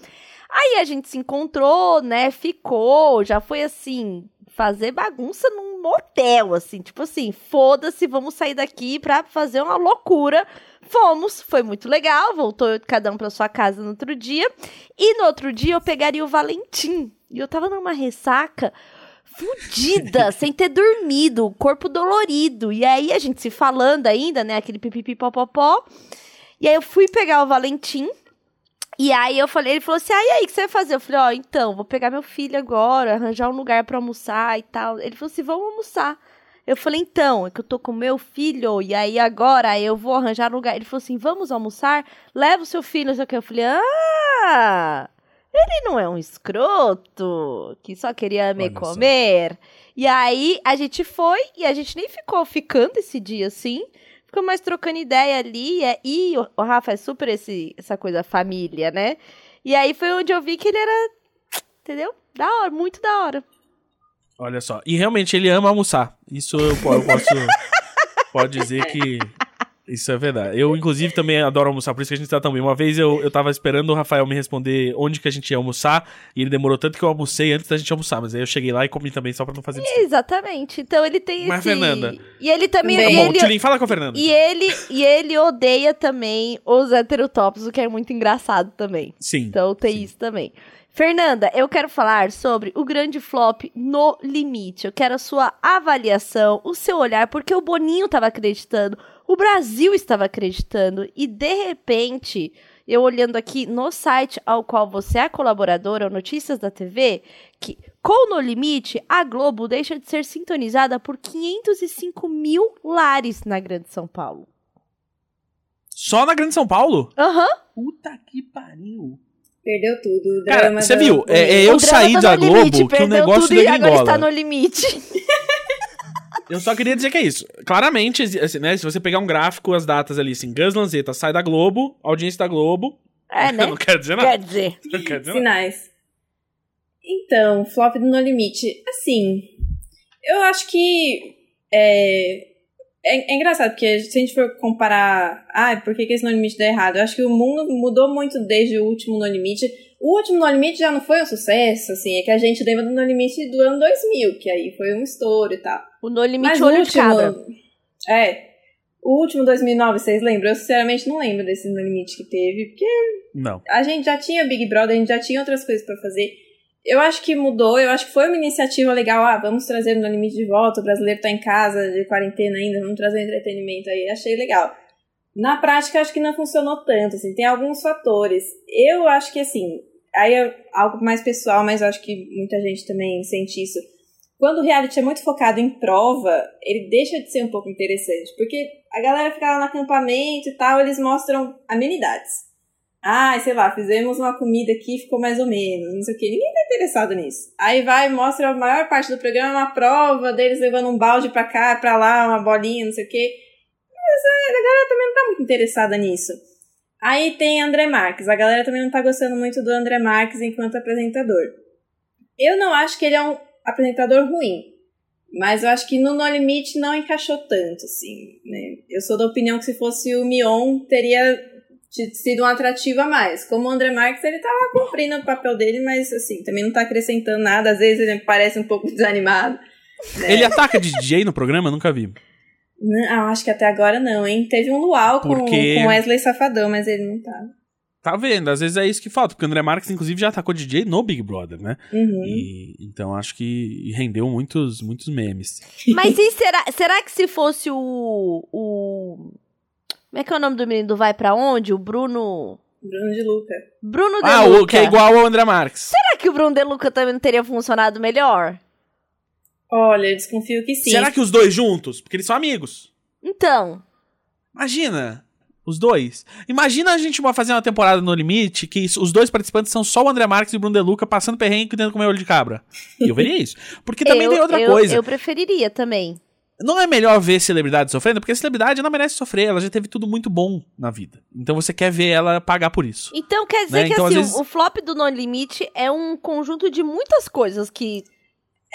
Aí a gente se encontrou, né, ficou, já foi assim, fazer bagunça num motel, assim, tipo assim, foda-se, vamos sair daqui pra fazer uma loucura. Fomos, foi muito legal, voltou cada um pra sua casa no outro dia. E no outro dia eu pegaria o Valentim. E eu tava numa ressaca fudida, sem ter dormido, corpo dolorido. E aí a gente se falando ainda, né, aquele pipipi popopó. E aí eu fui pegar o Valentim. E aí eu falei, ele falou assim: ah, e aí, o que você vai fazer? Eu falei, ó, então, vou pegar meu filho agora, arranjar um lugar pra almoçar e tal. Ele falou assim: vamos almoçar. Eu falei, então, é que eu tô com meu filho, e aí agora eu vou arranjar um lugar. Ele falou assim: vamos almoçar? Leva o seu filho, não sei o que. Eu falei, ah, ele não é um escroto que só queria me Olha só. comer. E aí a gente foi e a gente nem ficou ficando esse dia assim. Ficou mais trocando ideia ali. é- E o, o Rafa é super esse, essa coisa família, né? E aí foi onde eu vi que ele era. Entendeu? Da hora, muito da hora. Olha só. E realmente ele ama almoçar. Isso eu, eu posso. pode dizer que. Isso é verdade. Eu, inclusive, também adoro almoçar, por isso que a gente tá tão bem. Uma vez eu, eu tava esperando o Rafael me responder onde que a gente ia almoçar, e ele demorou tanto que eu almocei antes da gente almoçar, mas aí eu cheguei lá e comi também só pra não fazer desculpa. Exatamente. Então ele tem Mas, esse... Fernanda, E ele também... E Tá bom, ele... Tulin, fala com a Fernanda. E ele, e ele odeia também os heterotópicos, o que é muito engraçado também. Sim. Então tem sim. isso também. Fernanda, eu quero falar sobre o grande flop no limite. Eu quero a sua avaliação, o seu olhar, porque o Boninho estava acreditando, o Brasil estava acreditando, e de repente, eu olhando aqui no site ao qual você é colaboradora, o Notícias da TV, que com No Limite, a Globo deixa de ser sintonizada por 505 mil lares na Grande São Paulo. Só na Grande São Paulo? Aham. Puta que pariu. Perdeu tudo. Cara, você viu? É, é eu saí tá da no limite, Globo que o perdeu negócio tudo e agora está no limite. Eu só queria dizer que é isso. Claramente, assim, né, se você pegar um gráfico, as datas ali, assim, Gus Lanzetta sai da Globo, audiência da Globo. É, né? não quero dizer nada. Quer dizer. Não quero dizer nada. Sinais. Então, flop do No Limite. Assim, eu acho que é, é, é engraçado, porque se a gente for comparar, ah, por que, que esse No Limite deu errado? Eu acho que o mundo mudou muito desde o último No Limite. O último No Limite já não foi um sucesso, assim, é que a gente lembra do No Limite do ano 2000, que aí foi um estouro e tal. O No Limite Mas Olho o de Cabra. É. O último 2009, vocês lembram? Eu sinceramente não lembro desse No Limite que teve, porque Não. a gente já tinha Big Brother, a gente já tinha outras coisas pra fazer. Eu acho que mudou, eu acho que foi uma iniciativa legal. Ah, vamos trazer No Limite de volta, o brasileiro tá em casa, de quarentena ainda, vamos trazer entretenimento aí. Achei legal. Na prática, acho que não funcionou tanto, assim, tem alguns fatores. Eu acho que, assim, aí é algo mais pessoal, mas acho que muita gente também sente isso. Quando o reality é muito focado em prova, ele deixa de ser um pouco interessante, porque a galera fica lá no acampamento e tal, eles mostram amenidades. Ah, sei lá, fizemos uma comida aqui, ficou mais ou menos, não sei o que. Ninguém tá interessado nisso. Aí vai mostra a maior parte do programa uma prova deles levando um balde pra cá, pra lá, uma bolinha, não sei o que. Mas a galera também não tá muito interessada nisso. Aí tem André Marques. A galera também não tá gostando muito do André Marques enquanto apresentador. Eu não acho que ele é um apresentador ruim. Mas eu acho que no No Limite não encaixou tanto, assim, né? Eu sou da opinião que se fosse o Mion, teria sido um atrativo a mais. Como o André Marques, ele tá lá cumprindo o papel dele, mas, assim, também não tá acrescentando nada. Às vezes ele parece um pouco desanimado. Ele ataca de DJ no programa? Nunca vi. Não, ah, acho que até agora não, hein? Teve um luau com, Porque- com Wesley Safadão, mas ele não tá. Tá vendo? Às vezes é isso que falta, porque o André Marques, inclusive, já atacou DJ no Big Brother, né? Uhum. E, então acho que rendeu muitos, muitos memes. Mas e será, será que se fosse o, o. Como é que é o nome do menino do Vai Pra Onde? O Bruno. Bruno de Luca. Bruno De Ah, Luca. o que é igual ao André Marques. Será que o Bruno De Luca também não teria funcionado melhor? Olha, eu desconfio que sim. Será que os dois juntos? Porque eles são amigos. Então. Imagina. Os dois. Imagina a gente fazer uma temporada no limite que os dois participantes são só o André Marques e o Bruno De Luca passando perrengue tentando comer olho de cabra. Eu veria isso. Porque também eu, tem outra eu- coisa. Eu preferiria também. Não é melhor ver celebridade sofrendo? Porque a celebridade não merece sofrer. Ela já teve tudo muito bom na vida. Então você quer ver ela pagar por isso. Então quer dizer Né? que Então, assim, vezes- o flop do No Limite é um conjunto de muitas coisas que.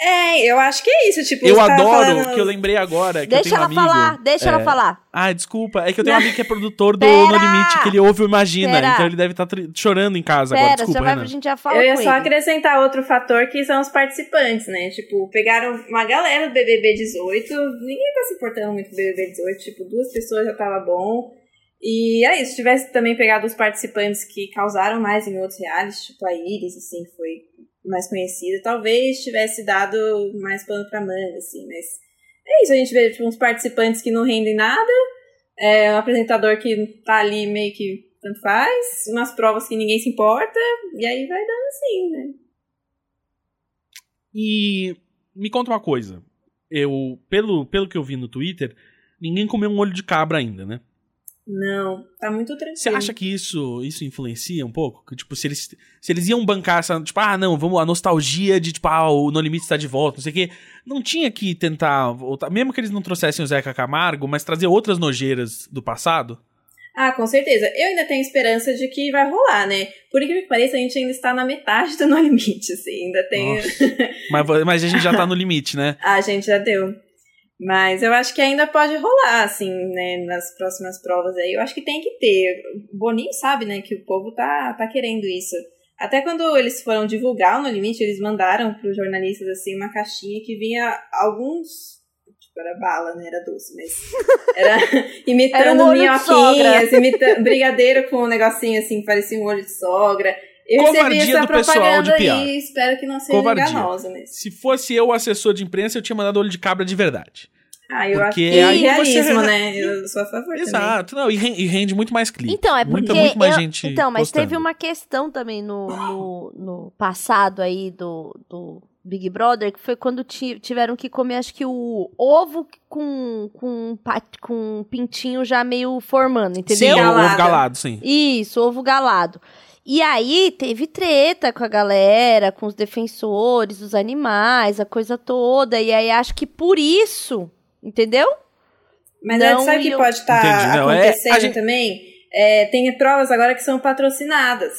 É, eu acho que é isso. Tipo, Eu adoro, falando- que eu lembrei agora. Que deixa eu tenho ela um amigo, falar, deixa é, ela falar. Ah, desculpa. É que eu tenho um amigo que é produtor do Pera! No Limite, que ele ouve o Imagina. Pera. Então ele deve estar chorando em casa agora. Pera, Desculpa, já vai, Renan. a gente já fala Eu ia só ele. acrescentar outro fator que são os participantes, né? Tipo, pegaram uma galera do BBB 18, ninguém tá se importando muito com o BBB 18, tipo, duas pessoas já tava bom. E é isso, se tivesse também pegado os participantes que causaram mais em outros realities, tipo a Iris, assim, que foi mais conhecida, talvez tivesse dado mais pano pra manga, assim, mas é isso, a gente vê tipo, uns participantes que não rendem nada, é, um apresentador que tá ali meio que tanto faz, umas provas que ninguém se importa, e aí vai dando assim, né? E me conta uma coisa. Eu, pelo, pelo que eu vi no Twitter, ninguém comeu um olho de cabra ainda, né? Não, tá muito tranquilo. Você acha que isso, isso influencia um pouco? Que, tipo, se eles, se eles iam bancar essa, tipo, ah, não, vamos, a nostalgia de, tipo, ah, o No Limite está de volta, não sei o quê. Não tinha que tentar voltar, mesmo que eles não trouxessem o Zeca Camargo, mas trazer outras nojeiras do passado? Ah, com certeza. Eu ainda tenho esperança de que vai rolar, né? Por incrível que pareça, a gente ainda está na metade do No Limite, assim. Ainda tem. Mas, mas a gente já tá no limite, né? Ah, a gente já deu. Mas eu acho que ainda pode rolar, assim, né, nas próximas provas aí. Eu acho que tem que ter. O Boninho sabe, né, que o povo tá, tá querendo isso. Até quando eles foram divulgar o No Limite, eles mandaram para os jornalistas, assim, uma caixinha que vinha alguns... Tipo, era bala, né? Era doce, mas... Era imitando Era um olho de minhoquinhas, imitando... Brigadeiro com um negocinho, assim, parecia um olho de sogra. Eu Covardia recebi essa do pessoal propaganda de PR. aí, espero que não seja Covardia. enganosa mesmo. Se fosse eu o assessor de imprensa, eu tinha mandado olho de cabra de verdade. Ah, eu acho Porque que é aí realismo, você- né? Eu sou a favor também. Exato. Não, e ren- rende muito mais clique. Então, é porque. Muita, muito mais eu- gente então, mas postando. teve uma questão também no, no, no passado aí do, do Big Brother, que foi quando ti- tiveram que comer, acho que o ovo com, com, com um pintinho já meio formando, entendeu? Sim, o ovo Galado. galado, sim. Isso, ovo galado. E aí teve treta com a galera, com os defensores, os animais, a coisa toda. E aí acho que por isso, entendeu? Mas Não sabe o que iam- pode estar Entendi, não, é- acontecendo a gente- também? É, tem provas agora que são patrocinadas.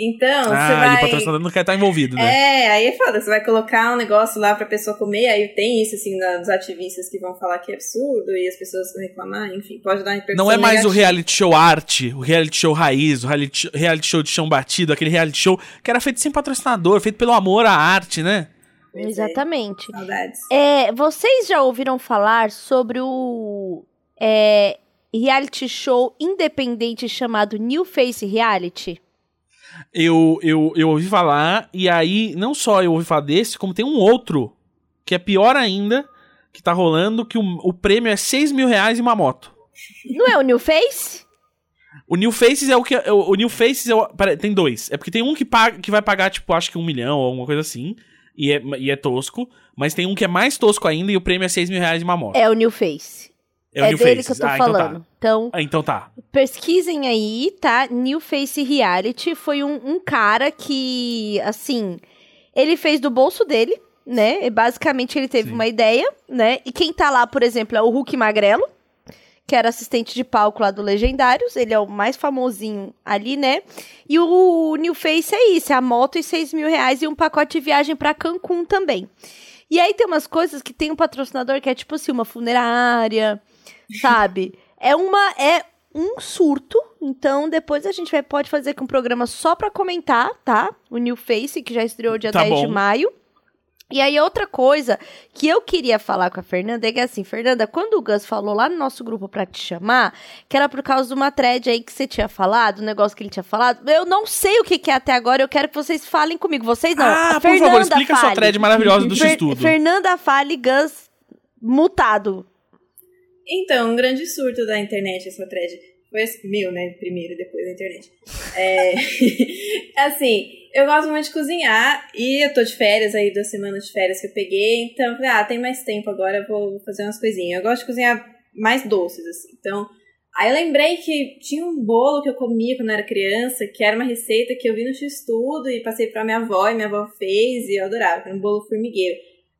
Então, você ah, e o vai. patrocinador não quer estar envolvido, né? É, aí é foda, você vai colocar um negócio lá pra pessoa comer, aí tem isso, assim, dos ativistas que vão falar que é absurdo e as pessoas vão reclamar, enfim, pode dar uma repercussão Não é mais o negativa. reality show arte, o reality show raiz, o reality, reality show de chão batido, aquele reality show que era feito sem patrocinador, feito pelo amor à arte, né? Pois é, Exatamente. saudades. É, vocês já ouviram falar sobre o é, reality show independente chamado New Face Reality? Eu, eu, eu ouvi falar, e aí, não só eu ouvi falar desse, como tem um outro, que é pior ainda, que tá rolando, que o, o prêmio é 6 mil reais e uma moto. Não é o New Face? O New Faces é o que. é O, o New Faces é o, pera, tem dois. É porque tem um que, paga, que vai pagar, tipo, acho que um milhão ou alguma coisa assim. E é, e é tosco. Mas tem um que é mais tosco ainda e o prêmio é 6 mil reais e uma moto. É o New Face. É, o É New dele Faces. que eu tô ah, falando. Então, Então tá. Ah, então tá. pesquisem aí, tá? New Face Reality foi um, um cara que, assim, ele fez do bolso dele, né? E basicamente ele teve Sim. uma ideia, né? E quem tá lá, por exemplo, é o Hulk Magrelo, que era assistente de palco lá do Legendários. Ele é o mais famosinho ali, né? E o New Face é isso: é a moto e 6 mil reais e um pacote de viagem pra Cancún também. E aí tem umas coisas que tem um patrocinador que é tipo assim, uma funerária, sabe? É uma. É um surto. Então, depois a gente vai, pode fazer aqui um programa só pra comentar, tá? O New Face, que já estreou dia Tá 10 de bom. maio. E aí, outra coisa que eu queria falar com a Fernanda é que assim, Fernanda, quando o Gus falou lá no nosso grupo pra te chamar, que era por causa de uma thread aí que você tinha falado, um negócio que ele tinha falado, eu não sei o que, que é até agora, eu quero que vocês falem comigo. Vocês não. ah, a por Fernanda favor, explica a sua fale. thread maravilhosa do Fer- X-Tudo. Fernanda fale, Gus mutado. Então, um grande surto da internet essa thread. Foi esse- meu, né? Primeiro, depois da internet. É... assim, eu gosto muito de cozinhar e eu tô de férias aí, duas semanas de férias que eu peguei. Então, falei, ah, tem mais tempo agora, vou fazer umas coisinhas. Eu gosto de cozinhar mais doces, assim. Então, aí eu lembrei que tinha um bolo que eu comia quando eu era criança, que era uma receita que eu vi no X-Tudo e passei pra minha avó e minha avó fez e eu adorava, que era um bolo formigueiro.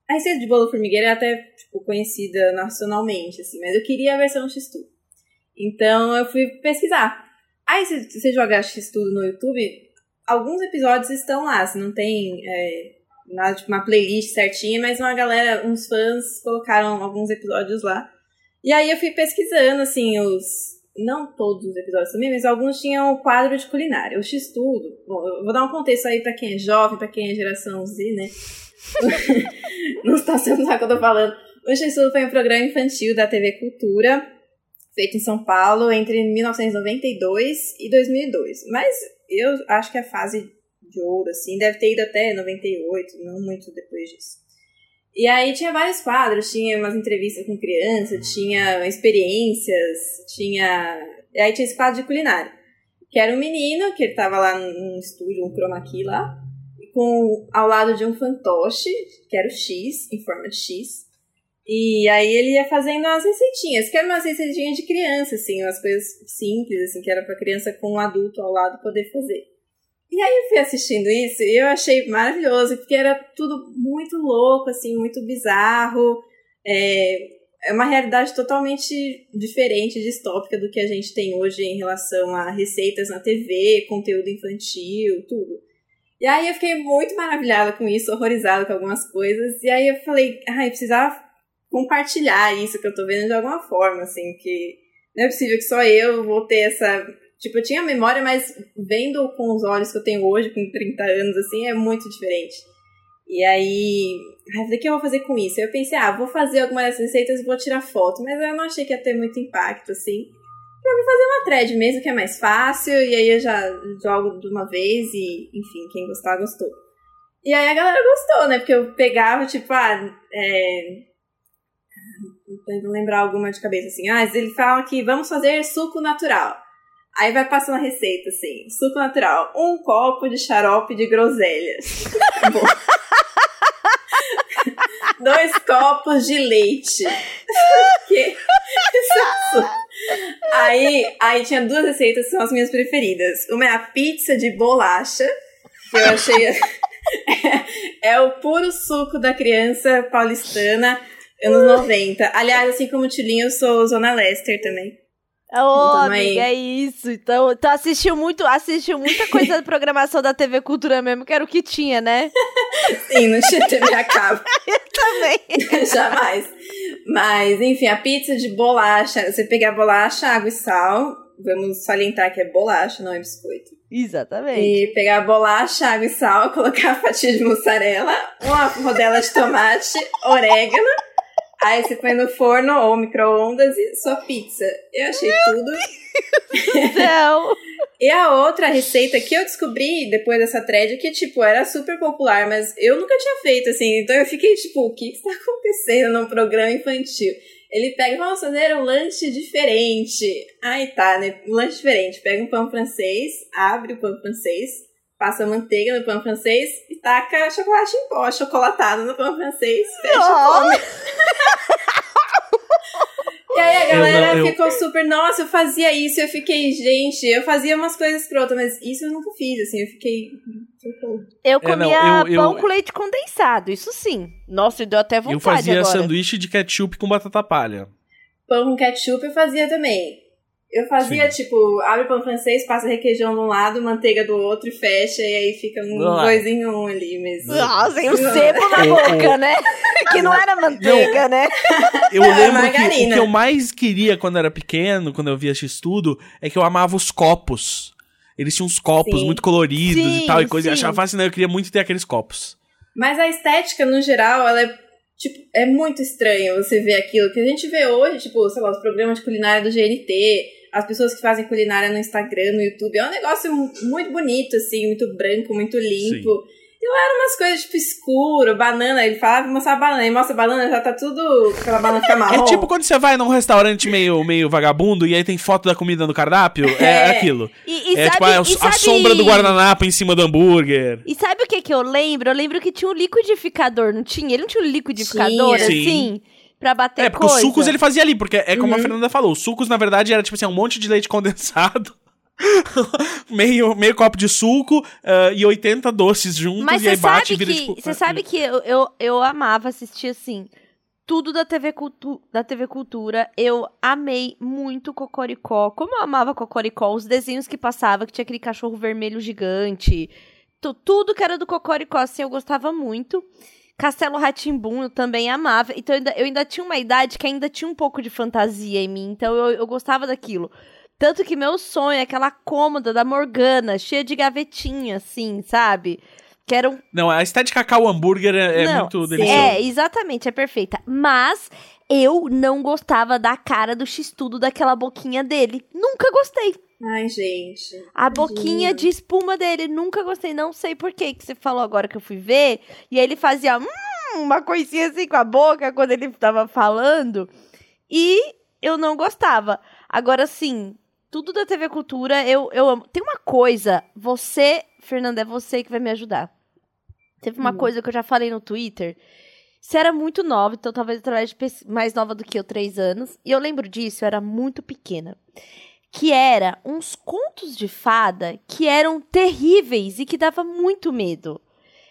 A receita de bolo formigueiro é até, tipo, conhecida nacionalmente, assim, mas eu queria a versão X-Tudo. Então eu fui pesquisar. Aí se você jogar X-Tudo no YouTube, alguns episódios estão lá, se não tem é, nada, tipo, uma playlist certinha, mas uma galera, uns fãs colocaram alguns episódios lá. E aí eu fui pesquisando, assim, os. Não todos os episódios também, mas alguns tinham o quadro de culinária. O X-Tudo. Bom, eu vou dar um contexto aí pra quem é jovem, pra quem é geração Z, né? não está sendo o que eu tô falando. O X-Tudo foi um programa infantil da TV Cultura, feito em São Paulo entre 1992 e 2002. Mas eu acho que a fase de ouro, assim, deve ter ido até 98, não muito depois disso. E aí tinha vários quadros, tinha umas entrevistas com criança, tinha experiências, tinha. E aí tinha esse quadro de culinária. Que era um menino, que ele tava lá num estúdio, um chroma key lá, com ao lado de um fantoche, que era o X, em forma de X. E aí ele ia fazendo umas receitinhas, que eram umas receitinhas de criança, assim, umas coisas simples, assim, que era pra criança com um adulto ao lado poder fazer. E aí eu fui assistindo isso e eu achei maravilhoso, porque era tudo muito louco, assim, muito bizarro. É, é uma realidade totalmente diferente, distópica do que a gente tem hoje em relação a receitas na TV, conteúdo infantil, tudo. E aí eu fiquei muito maravilhada com isso, horrorizada com algumas coisas. E aí eu falei, ai, precisava compartilhar isso que eu tô vendo de alguma forma, assim, que não é possível que só eu vou ter essa. Tipo, eu tinha memória, mas vendo com os olhos que eu tenho hoje, com 30 anos, assim, é muito diferente. E aí, o que eu vou fazer com isso? Aí eu pensei, ah, vou fazer alguma dessas receitas e vou tirar foto, mas eu não achei que ia ter muito impacto, assim. Pra mim fazer uma thread mesmo, que é mais fácil, e aí eu já jogo de uma vez e, enfim, quem gostar, gostou. E aí a galera gostou, né? Porque eu pegava, tipo, ah, é... Tentando lembrar alguma de cabeça, assim. Ah, ele fala que vamos fazer suco natural. Aí vai passando a receita, assim. Suco natural. Um copo de xarope de groselhas. Dois copos de leite. que? aí, aí tinha duas receitas que são as minhas preferidas. Uma é a pizza de bolacha, que eu achei. é, é o puro suco da criança paulistana, anos 90. Aliás, assim como o Tilinho, eu sou Zona Lester também. Ô, oh, amiga, é isso. Então, então assistiu muito, assistiu muita coisa da programação da TV Cultura mesmo, que era o que tinha, né? Sim, não tinha TV a cabo. Eu também. Jamais. Mas, enfim, a pizza de bolacha, você pegar bolacha, água e sal, vamos salientar que é bolacha, não é biscoito. Exatamente. E pegar a bolacha, água e sal, colocar a fatia de mussarela, uma rodela de tomate, orégano, Aí você põe no forno ou micro-ondas e sua pizza. Eu achei tudo. Não. e a outra receita que eu descobri depois dessa thread que, tipo, era super popular, mas eu nunca tinha feito, assim. Então eu fiquei, tipo, o que está acontecendo num programa infantil? Ele pega, vamos fazer um lanche diferente. Aí tá, né? Um lanche diferente. Pega um pão francês, abre o pão francês, passa manteiga no pão francês e taca chocolate em pó, chocolatado no pão francês, fecha oh. come. e aí a galera eu eu... ficou super, nossa, eu fazia isso, eu fiquei, gente, eu fazia umas coisas prontas, mas isso eu nunca fiz, assim, eu fiquei. Eu comia é, não, eu, pão com leite condensado, isso sim. Nossa, deu até vontade Eu fazia agora. sanduíche de ketchup com batata palha. Pão com ketchup eu fazia também. Eu fazia, Sim. tipo, abre pão francês, passa requeijão de um lado, manteiga do outro e fecha, e aí fica um ah. dois em um ali mesmo. Nossa, e um sebo na boca, né? que não era manteiga, não. né? Eu lembro que o que eu mais queria quando era pequeno, quando eu via esse estudo, é que eu amava os copos. Eles tinham uns copos sim. muito coloridos sim, e tal, e coisa. Sim. Eu achava fascinante, eu queria muito ter aqueles copos. Mas a estética, no geral, ela é Tipo, é muito estranho você ver aquilo que a gente vê hoje, tipo, sei lá, os programas de culinária do GNT, as pessoas que fazem culinária no Instagram, no YouTube. É um negócio muito bonito, assim, muito branco, muito limpo. Sim. E lá eram umas coisas tipo escuro, banana. Ele falava, mostrar a banana. E mostra a banana, já tá tudo. Aquela banana fica marrom. É tipo quando você vai num restaurante meio, meio vagabundo e aí tem foto da comida no cardápio. É, é aquilo. E, e é sabe, tipo a, a sabe... sombra do guardanapo em cima do hambúrguer. E sabe o que que eu lembro? Eu lembro que tinha um liquidificador, não tinha? Ele não tinha um liquidificador tinha. assim? Sim pra bater É, porque coisa. os sucos ele fazia ali, porque é como uhum. a Fernanda falou, os sucos na verdade era tipo assim, um monte de leite condensado. meio, meio copo de suco uh, e 80 doces juntos Mas e aí bate e vira que, tipo... Você sabe que eu, eu, eu amava assistir assim tudo da TV, Cultu da TV Cultura. Eu amei muito Cocoricó. Como eu amava Cocoricó, os desenhos que passava, que tinha aquele cachorro vermelho gigante. Tudo que era do Cocoricó, assim, eu gostava muito. Castelo Ratimbum eu também amava. Então eu ainda, eu ainda, tinha uma idade que ainda tinha um pouco de fantasia em mim. Então eu, eu gostava daquilo. Tanto que meu sonho é aquela cômoda da Morgana, cheia de gavetinha, assim, sabe? Que era um... Não, a estética cacau hambúrguer é, é muito deliciosa. É, exatamente, é perfeita. Mas eu não gostava da cara do x-tudo daquela boquinha dele. Nunca gostei. Ai, gente. A boquinha de espuma dele, nunca gostei. Não sei por que que você falou agora que eu fui ver. E aí ele fazia hum, uma coisinha assim com a boca quando ele tava falando. E eu não gostava. Agora, sim, tudo da TV Cultura eu, eu amo. Tem uma coisa, você, Fernanda, é você que vai me ajudar. Teve uma hum. coisa que eu já falei no Twitter. Você era muito nova, então talvez através de mais nova do que eu, três anos. E eu lembro disso, eu era muito pequena que era uns contos de fada que eram terríveis e que dava muito medo.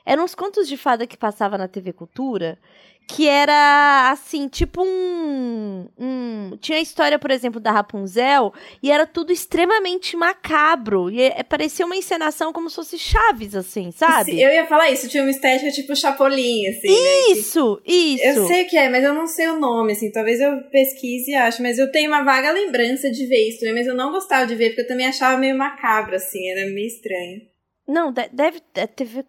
Eram uns contos de fada que passava na TV Cultura, que era assim, tipo um, um, tinha a história, por exemplo, da Rapunzel, e era tudo extremamente macabro, e é, parecia uma encenação como se fosse Chaves assim, sabe? Eu ia falar isso, tinha uma estética tipo Chapolin assim, né? Isso, isso. Eu sei o que é, mas eu não sei o nome assim, talvez eu pesquise e ache, mas eu tenho uma vaga lembrança de ver isso mas eu não gostava de ver porque eu também achava meio macabro assim, era meio estranho. Não, deve, TV,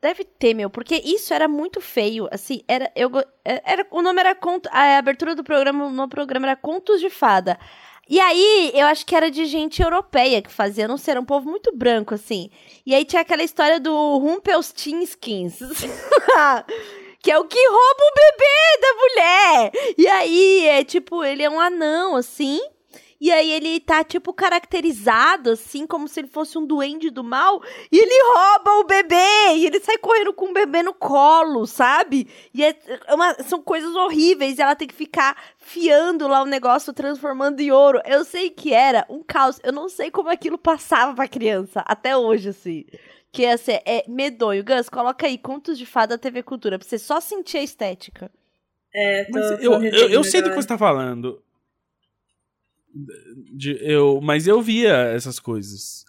deve ter, meu, porque isso era muito feio, assim, era, eu, é, era, o nome era, a abertura do programa, no programa era Contos de Fada. E aí, eu acho que era de gente europeia que fazia, não sei, era um povo muito branco, assim. E aí tinha aquela história do Rumpelstiltskins, que é o que rouba o bebê da mulher. E aí, é tipo, ele é um anão, assim, e aí ele tá, tipo, caracterizado, assim, como se ele fosse um duende do mal. E ele rouba o bebê! E ele sai correndo com o bebê no colo, sabe? E é uma, são coisas horríveis. E ela tem que ficar fiando lá o negócio, transformando em ouro. Eu sei que era um caos. Eu não sei como aquilo passava pra criança, até hoje, assim. Que assim, é medonho. Gus, coloca aí Contos de Fada TV Cultura, pra você só sentir a estética. É, tô, Mas tô eu, eu, eu sei do que você tá falando. De- eu, mas eu via essas coisas.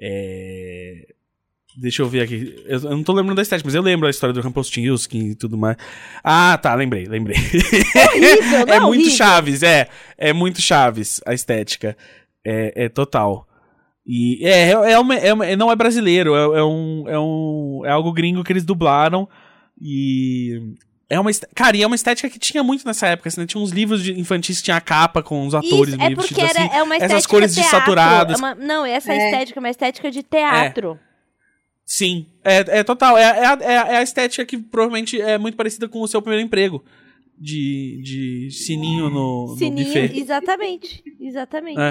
É, Deixa eu ver aqui. Eu, eu não tô lembrando da estética, mas eu lembro a história do Rumpelstiltskin e tudo mais. Ah, tá, lembrei, lembrei. Horrível, é não, muito horrível. Chaves, é. É muito Chaves a estética. É, é total. E é, é, é uma- é uma- não é brasileiro, é, é um, é um. É algo gringo que eles dublaram. E. É uma, est- cara, e é uma estética que tinha muito nessa época, assim, né? Tinha uns livros de infantis que tinha a capa com os atores Isso, meio é porque era, assim. é uma estética essas cores teatro, desaturadas. é uma- não, essa É. estética é uma estética de teatro. Sim, é, é total. É, é, a, é a- é a estética que provavelmente é muito parecida com o seu primeiro emprego. De, de sininho no, no Sininho, buffet. exatamente. Exatamente. É.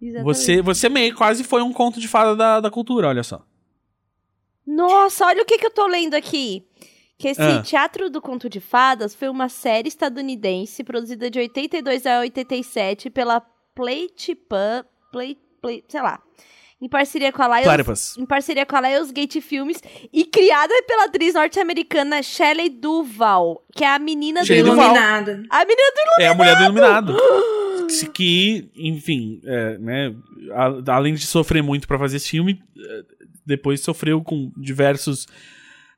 Exatamente. Você, você meio quase foi um conto de fada da, da cultura, olha só. Nossa, olha o que, que eu tô lendo aqui. Que esse Ah. Teatro do Conto de Fadas foi uma série estadunidense produzida de 82 a 87 pela Playtipub, Play, Play, sei lá, em parceria com a Lions, em parceria com a Lionsgate Filmes e criada pela atriz norte-americana Shelley Duval, que é a menina do Shelley Duvall. Iluminado. a menina do É a mulher do iluminado. Que- enfim, é, né, a- além de sofrer muito pra fazer esse filme, é, depois sofreu com diversos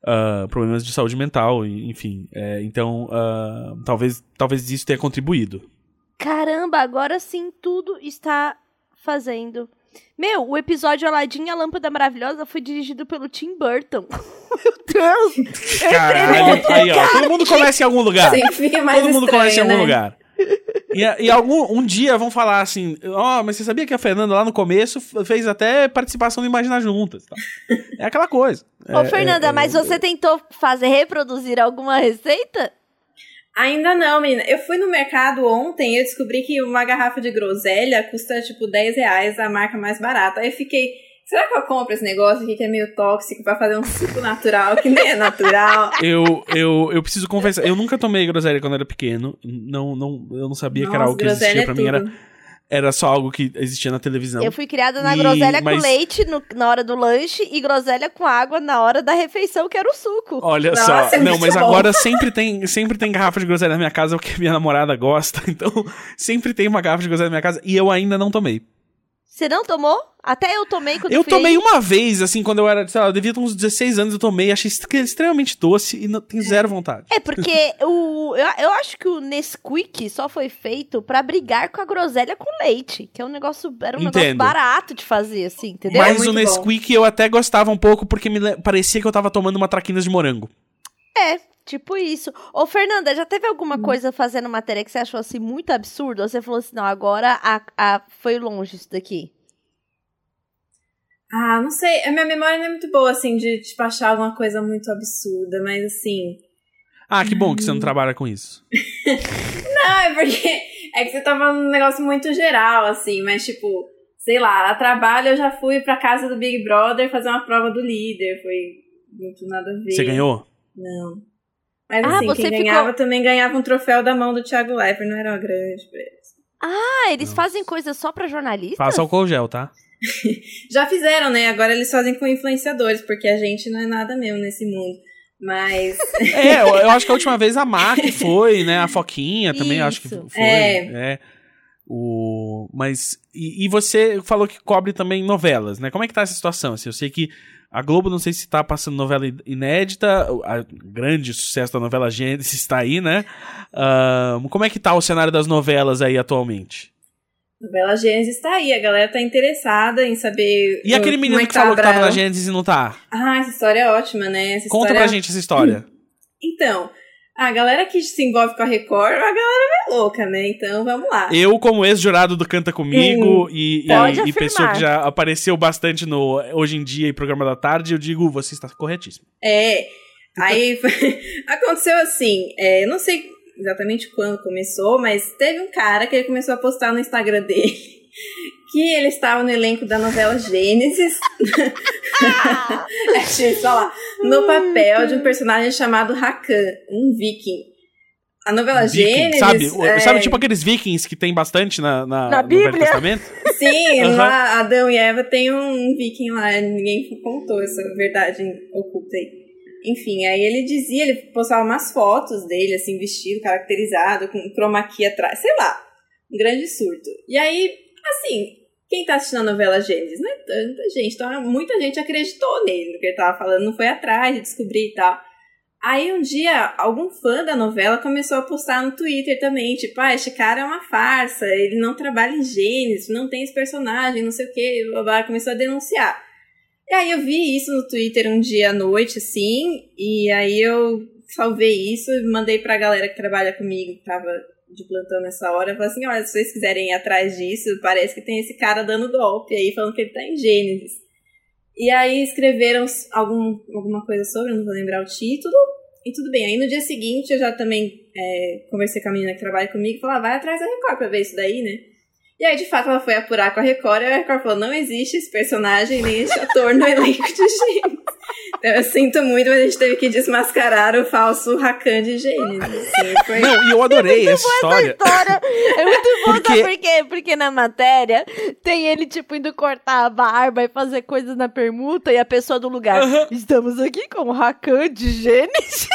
ah, problemas de saúde mental, e- enfim. é, então, ah, talvez, talvez isso tenha contribuído. Caramba, agora sim tudo está fazendo. Meu, o episódio Aladdin e a Lâmpada Maravilhosa foi dirigido pelo Tim Burton. Meu Deus! Caralho, aí ó, todo mundo começa em algum lugar. Todo mundo estranho, começa em algum né? lugar. E, e algum, um dia vão falar assim: Ó, mas você sabia que a Fernanda lá no começo fez até participação no Imaginar Juntas? Tá? É aquela coisa. Ô, É, Fernanda, é, é, mas você tentou fazer, reproduzir alguma receita? Ainda não, menina. Eu fui no mercado ontem e eu descobri que uma garrafa de groselha custa tipo 10 reais, a marca mais barata. Aí eu fiquei, será que eu compro esse negócio aqui que é meio tóxico pra fazer um suco natural que nem é natural? Eu, eu, eu preciso confessar, eu nunca tomei groselha quando era pequeno. Não, não, eu não sabia que era Nossa, algo que existia. é Pra mim era, tudo. era só algo que existia na televisão. Eu fui criada na E- groselha mas- com leite no- na hora do lanche e groselha com água na hora da refeição, que era o suco. Olha Nossa, só, é não, mas bom. agora sempre tem, sempre tem garrafa de groselha na minha casa, porque minha namorada gosta, então sempre tem uma garrafa de groselha na minha casa e eu ainda não tomei. Você não tomou? Até eu tomei quando Eu fui tomei aí. uma vez, assim, quando eu era, sei lá, eu devia ter uns 16 anos, eu tomei, achei extremamente doce e não, tenho zero vontade. É porque o, eu, eu acho que o Nesquik só foi feito pra brigar com a groselha com leite, que é um negócio, era um negócio Entendo. barato de fazer, assim, entendeu? Mas muito o bom. Nesquik eu até gostava um pouco porque me parecia que eu tava tomando uma traquinas de morango. É, tipo isso. Ô, Fernanda, já teve Hum. alguma coisa fazendo matéria que você achou assim muito absurdo? Ou você falou assim, não, agora a, a, foi longe isso daqui? Ah, não sei. A minha memória não é muito boa, assim, de tipo, achar alguma coisa muito absurda, mas assim. Ah, que bom que você não trabalha com isso. Não, é porque. É que você tava num negócio muito geral, assim, mas tipo, sei lá, a trabalho eu já fui pra casa do Big Brother fazer uma prova do líder. Foi muito nada a ver. Você ganhou? Não. Mas Ah, assim, você quem ficou- ganhava também ganhava um troféu da mão do Thiago Leifert, não era uma grande prêmio. Ah, eles Nossa. fazem coisa só pra jornalista? Faça álcool gel, tá? Já fizeram, né? Agora eles fazem com influenciadores, porque a gente não é nada mesmo nesse mundo. Mas. É, eu, eu acho que a última vez a Mac foi, né? A Foquinha também, eu acho que foi. É. né? O, mas. E, e você falou que cobre também novelas, né? Como é que tá essa situação? Assim, eu sei que a Globo, não sei se tá passando novela inédita, o a- grande sucesso da novela Gênesis está aí, né? Ah, como é que tá o cenário das novelas aí atualmente? Novela Gênesis tá aí, a galera tá interessada em saber. E aquele como menino é que falou que tá tava na. Gênesis e não tá? Ah, essa história é ótima, né? Essa Conta história... pra gente essa história. Então, a galera que se envolve com a Record, a galera é louca, né? Então vamos lá. Eu, como ex-jurado do Canta Comigo e, e, e afirmar. pessoa que já apareceu bastante no Hoje em Dia e Programa da Tarde, eu digo, você está corretíssimo. É. Aí aconteceu assim, é, eu não sei exatamente quando começou, mas teve um cara que ele começou a postar no Instagram dele que ele estava no elenco da novela Gênesis. é, eu falar. No papel de um personagem chamado Rakan, um viking. A novela Viking, Gênesis. sabe? O- é, Sabe, tipo aqueles vikings que tem bastante na, na, Na no Velho Bíblia? Testamento? Sim, Aham. lá Adão e Eva tem um viking lá, ninguém contou essa verdade oculta aí. Enfim, aí ele dizia, ele postava umas fotos dele, assim, vestido, caracterizado, com chroma key atrás, sei lá, um grande surto. E aí, assim, quem tá assistindo a novela Gênesis? Não é tanta gente, então muita gente acreditou nele, no que ele tava falando, não foi atrás de descobrir e tal. Aí um dia, algum fã da novela começou a postar no Twitter também, tipo, ah, este cara é uma farsa, ele não trabalha em Gênesis, não tem esse personagem, não sei o que, blá, blá, começou a denunciar. E aí eu vi isso no Twitter um dia à noite, assim, e aí eu salvei isso e mandei pra galera que trabalha comigo, que tava de plantão nessa hora, falei assim, olha, se vocês quiserem ir atrás disso, parece que tem esse cara dando golpe aí, falando que ele tá em Gênesis. E aí escreveram algum, alguma coisa sobre, não vou lembrar o título, e tudo bem. Aí no dia seguinte eu já também é, conversei com a menina que trabalha comigo e falei, ah, vai atrás da Record pra ver isso daí, né? E aí, de fato, ela foi apurar com a Record e a Record falou, não existe esse personagem nem esse ator no elenco de Gênesis. Então eu sinto muito, mas a gente teve que desmascarar o falso Rakan de Gênesis. Assim, foi... Não, e eu adorei essa história. história é muito bom, Porque- sabe por quê? Porque na matéria tem ele, tipo, indo cortar a barba e fazer coisas na permuta e a pessoa do lugar. Estamos aqui com o Rakan de Gênesis.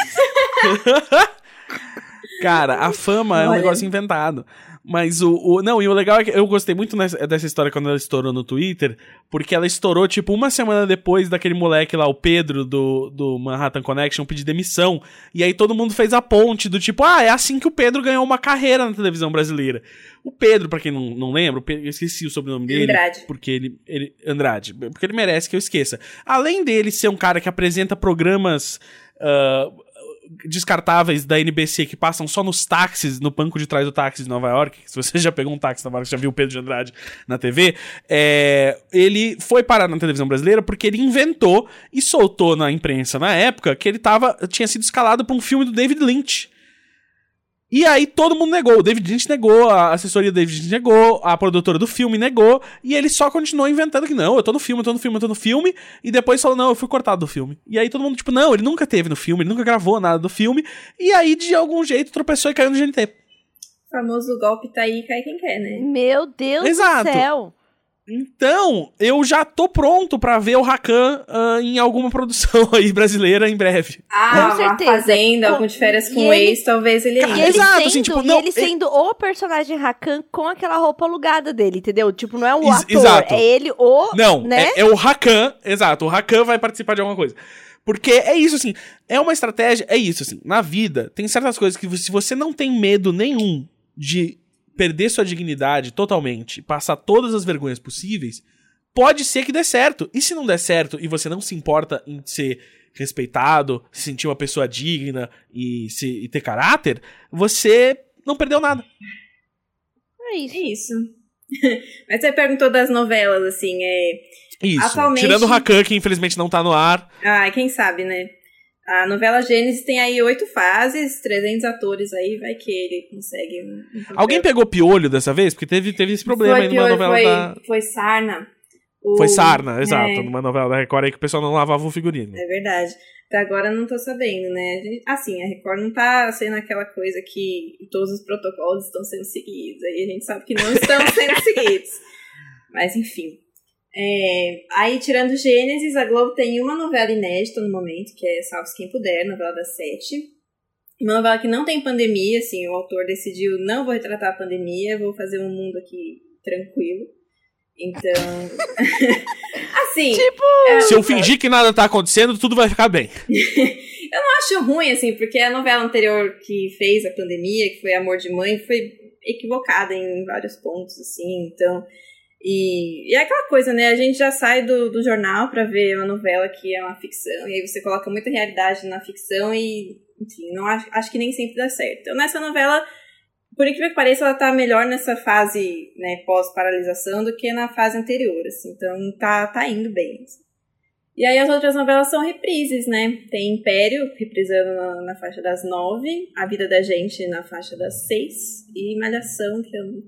Cara, a fama é um Olha. negócio inventado. Mas o, o- Não, e o legal é que eu gostei muito nessa- dessa história quando ela estourou no Twitter, porque ela estourou, tipo, uma semana depois daquele moleque lá, o Pedro, do, do Manhattan Connection, pedir demissão. E aí todo mundo fez a ponte do tipo, ah, é assim que o Pedro ganhou uma carreira na televisão brasileira. O Pedro, pra quem não, não lembra, eu esqueci o sobrenome dele. Andrade. Porque ele, ele. Andrade. Porque ele merece que eu esqueça. Além dele ser um cara que apresenta programas. ah, descartáveis da NBC que passam só nos táxis, no banco de trás do táxi de Nova York. Se você já pegou um táxi na Nova York, já viu o Pedro de Andrade na TV. é, ele foi parar na televisão brasileira porque ele inventou e soltou na imprensa na época que ele tava, tinha sido escalado pra um filme do David Lynch. E aí todo mundo negou. O David Lynch negou, a assessoria do David Lynch negou, a produtora do filme negou, e ele só continuou inventando que não, eu tô no filme, eu tô no filme, eu tô no filme, e depois falou, não, eu fui cortado do filme. E aí todo mundo, tipo, não, ele nunca teve no filme, ele nunca gravou nada do filme, e aí de algum jeito tropeçou e caiu no GNT. O famoso golpe tá aí, cai quem quer, né? Meu Deus Exato. do céu. Então, eu já tô pronto pra ver o Rakan ah, em alguma produção aí brasileira em breve. Ah, Com certeza. fazenda, Com- algum de férias e com ele- ex, talvez ele E entre. ele, Exato, sendo, assim, tipo, e não, ele sendo o personagem Rakan com aquela roupa alugada dele, entendeu? Tipo, não é o Ex- ator, exato. é ele o, Não, né? é, é o Rakan, exato, o Rakan vai participar de alguma coisa. Porque é isso, assim, é uma estratégia, é isso, assim, na vida, tem certas coisas que se você não tem medo nenhum de perder sua dignidade totalmente, passar todas as vergonhas possíveis, pode ser que dê certo. E se não der certo e você não se importa em ser respeitado, se sentir uma pessoa digna e, se, e ter caráter, você não perdeu nada. É isso. É isso. Mas você perguntou das novelas, assim, é... Isso. Atualmente- Tirando o Rakan, que infelizmente não tá no ar. Ah, quem sabe, né? A novela Gênesis tem aí oito fases, 300 atores aí, vai que ele consegue um. Alguém pegou piolho dessa vez? Porque teve, teve esse problema foi, aí numa pior, novela foi, da. foi Sarna. O- Foi Sarna, é, exato. Numa novela da Record aí que o pessoal não lavava o figurino. É verdade. Até agora eu não tô sabendo, né? Assim, a Record não tá sendo aquela coisa que todos os protocolos estão sendo seguidos. Aí a gente sabe que não estão sendo seguidos. Mas enfim. É, aí, tirando Gênesis, a Globo tem uma novela inédita no momento, que é Salve Quem Puder, novela das sete. Uma novela que não tem pandemia, assim, o autor decidiu, não vou retratar a pandemia, vou fazer um mundo aqui tranquilo. Então, assim... Tipo... é, Se eu fingir que nada tá acontecendo, tudo vai ficar bem. eu não acho ruim, assim, porque a novela anterior que fez a pandemia, que foi Amor de Mãe, foi equivocada em vários pontos, assim, então... E, e é aquela coisa, né? A gente já sai do, do jornal pra ver uma novela que é uma ficção, e aí você coloca muita realidade na ficção e, enfim, não acho, acho que nem sempre dá certo. Então, nessa novela, por incrível que pareça, ela tá melhor nessa fase, né, pós-paralisação do que na fase anterior, assim. Então, tá, tá indo bem. assim. E aí as outras novelas são reprises, né? Tem Império, reprisando na, na faixa das nove, A Vida da Gente na faixa das seis, e Malhação, que eu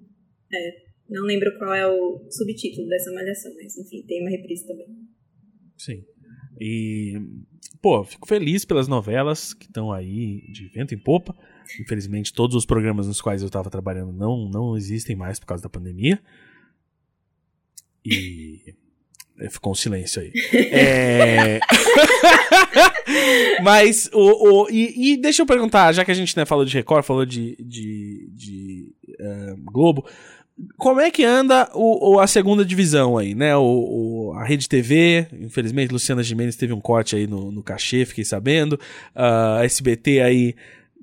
é, não lembro qual é o subtítulo dessa Malhação, mas enfim, tem uma reprise também. Sim. E, pô, fico feliz pelas novelas que estão aí de vento em popa. Infelizmente, todos os programas nos quais eu estava trabalhando não, não existem mais por causa da pandemia. E. é, Ficou um silêncio aí. É... Mas, o, o, e, e deixa eu perguntar, já que a gente né, falou de Record, falou de, de, de eh, Globo, como é que anda o, o- a segunda divisão aí, né? O, a Rede TV, infelizmente, Luciana Gimenez teve um corte aí no, no cachê, fiquei sabendo. Ah, a SBT aí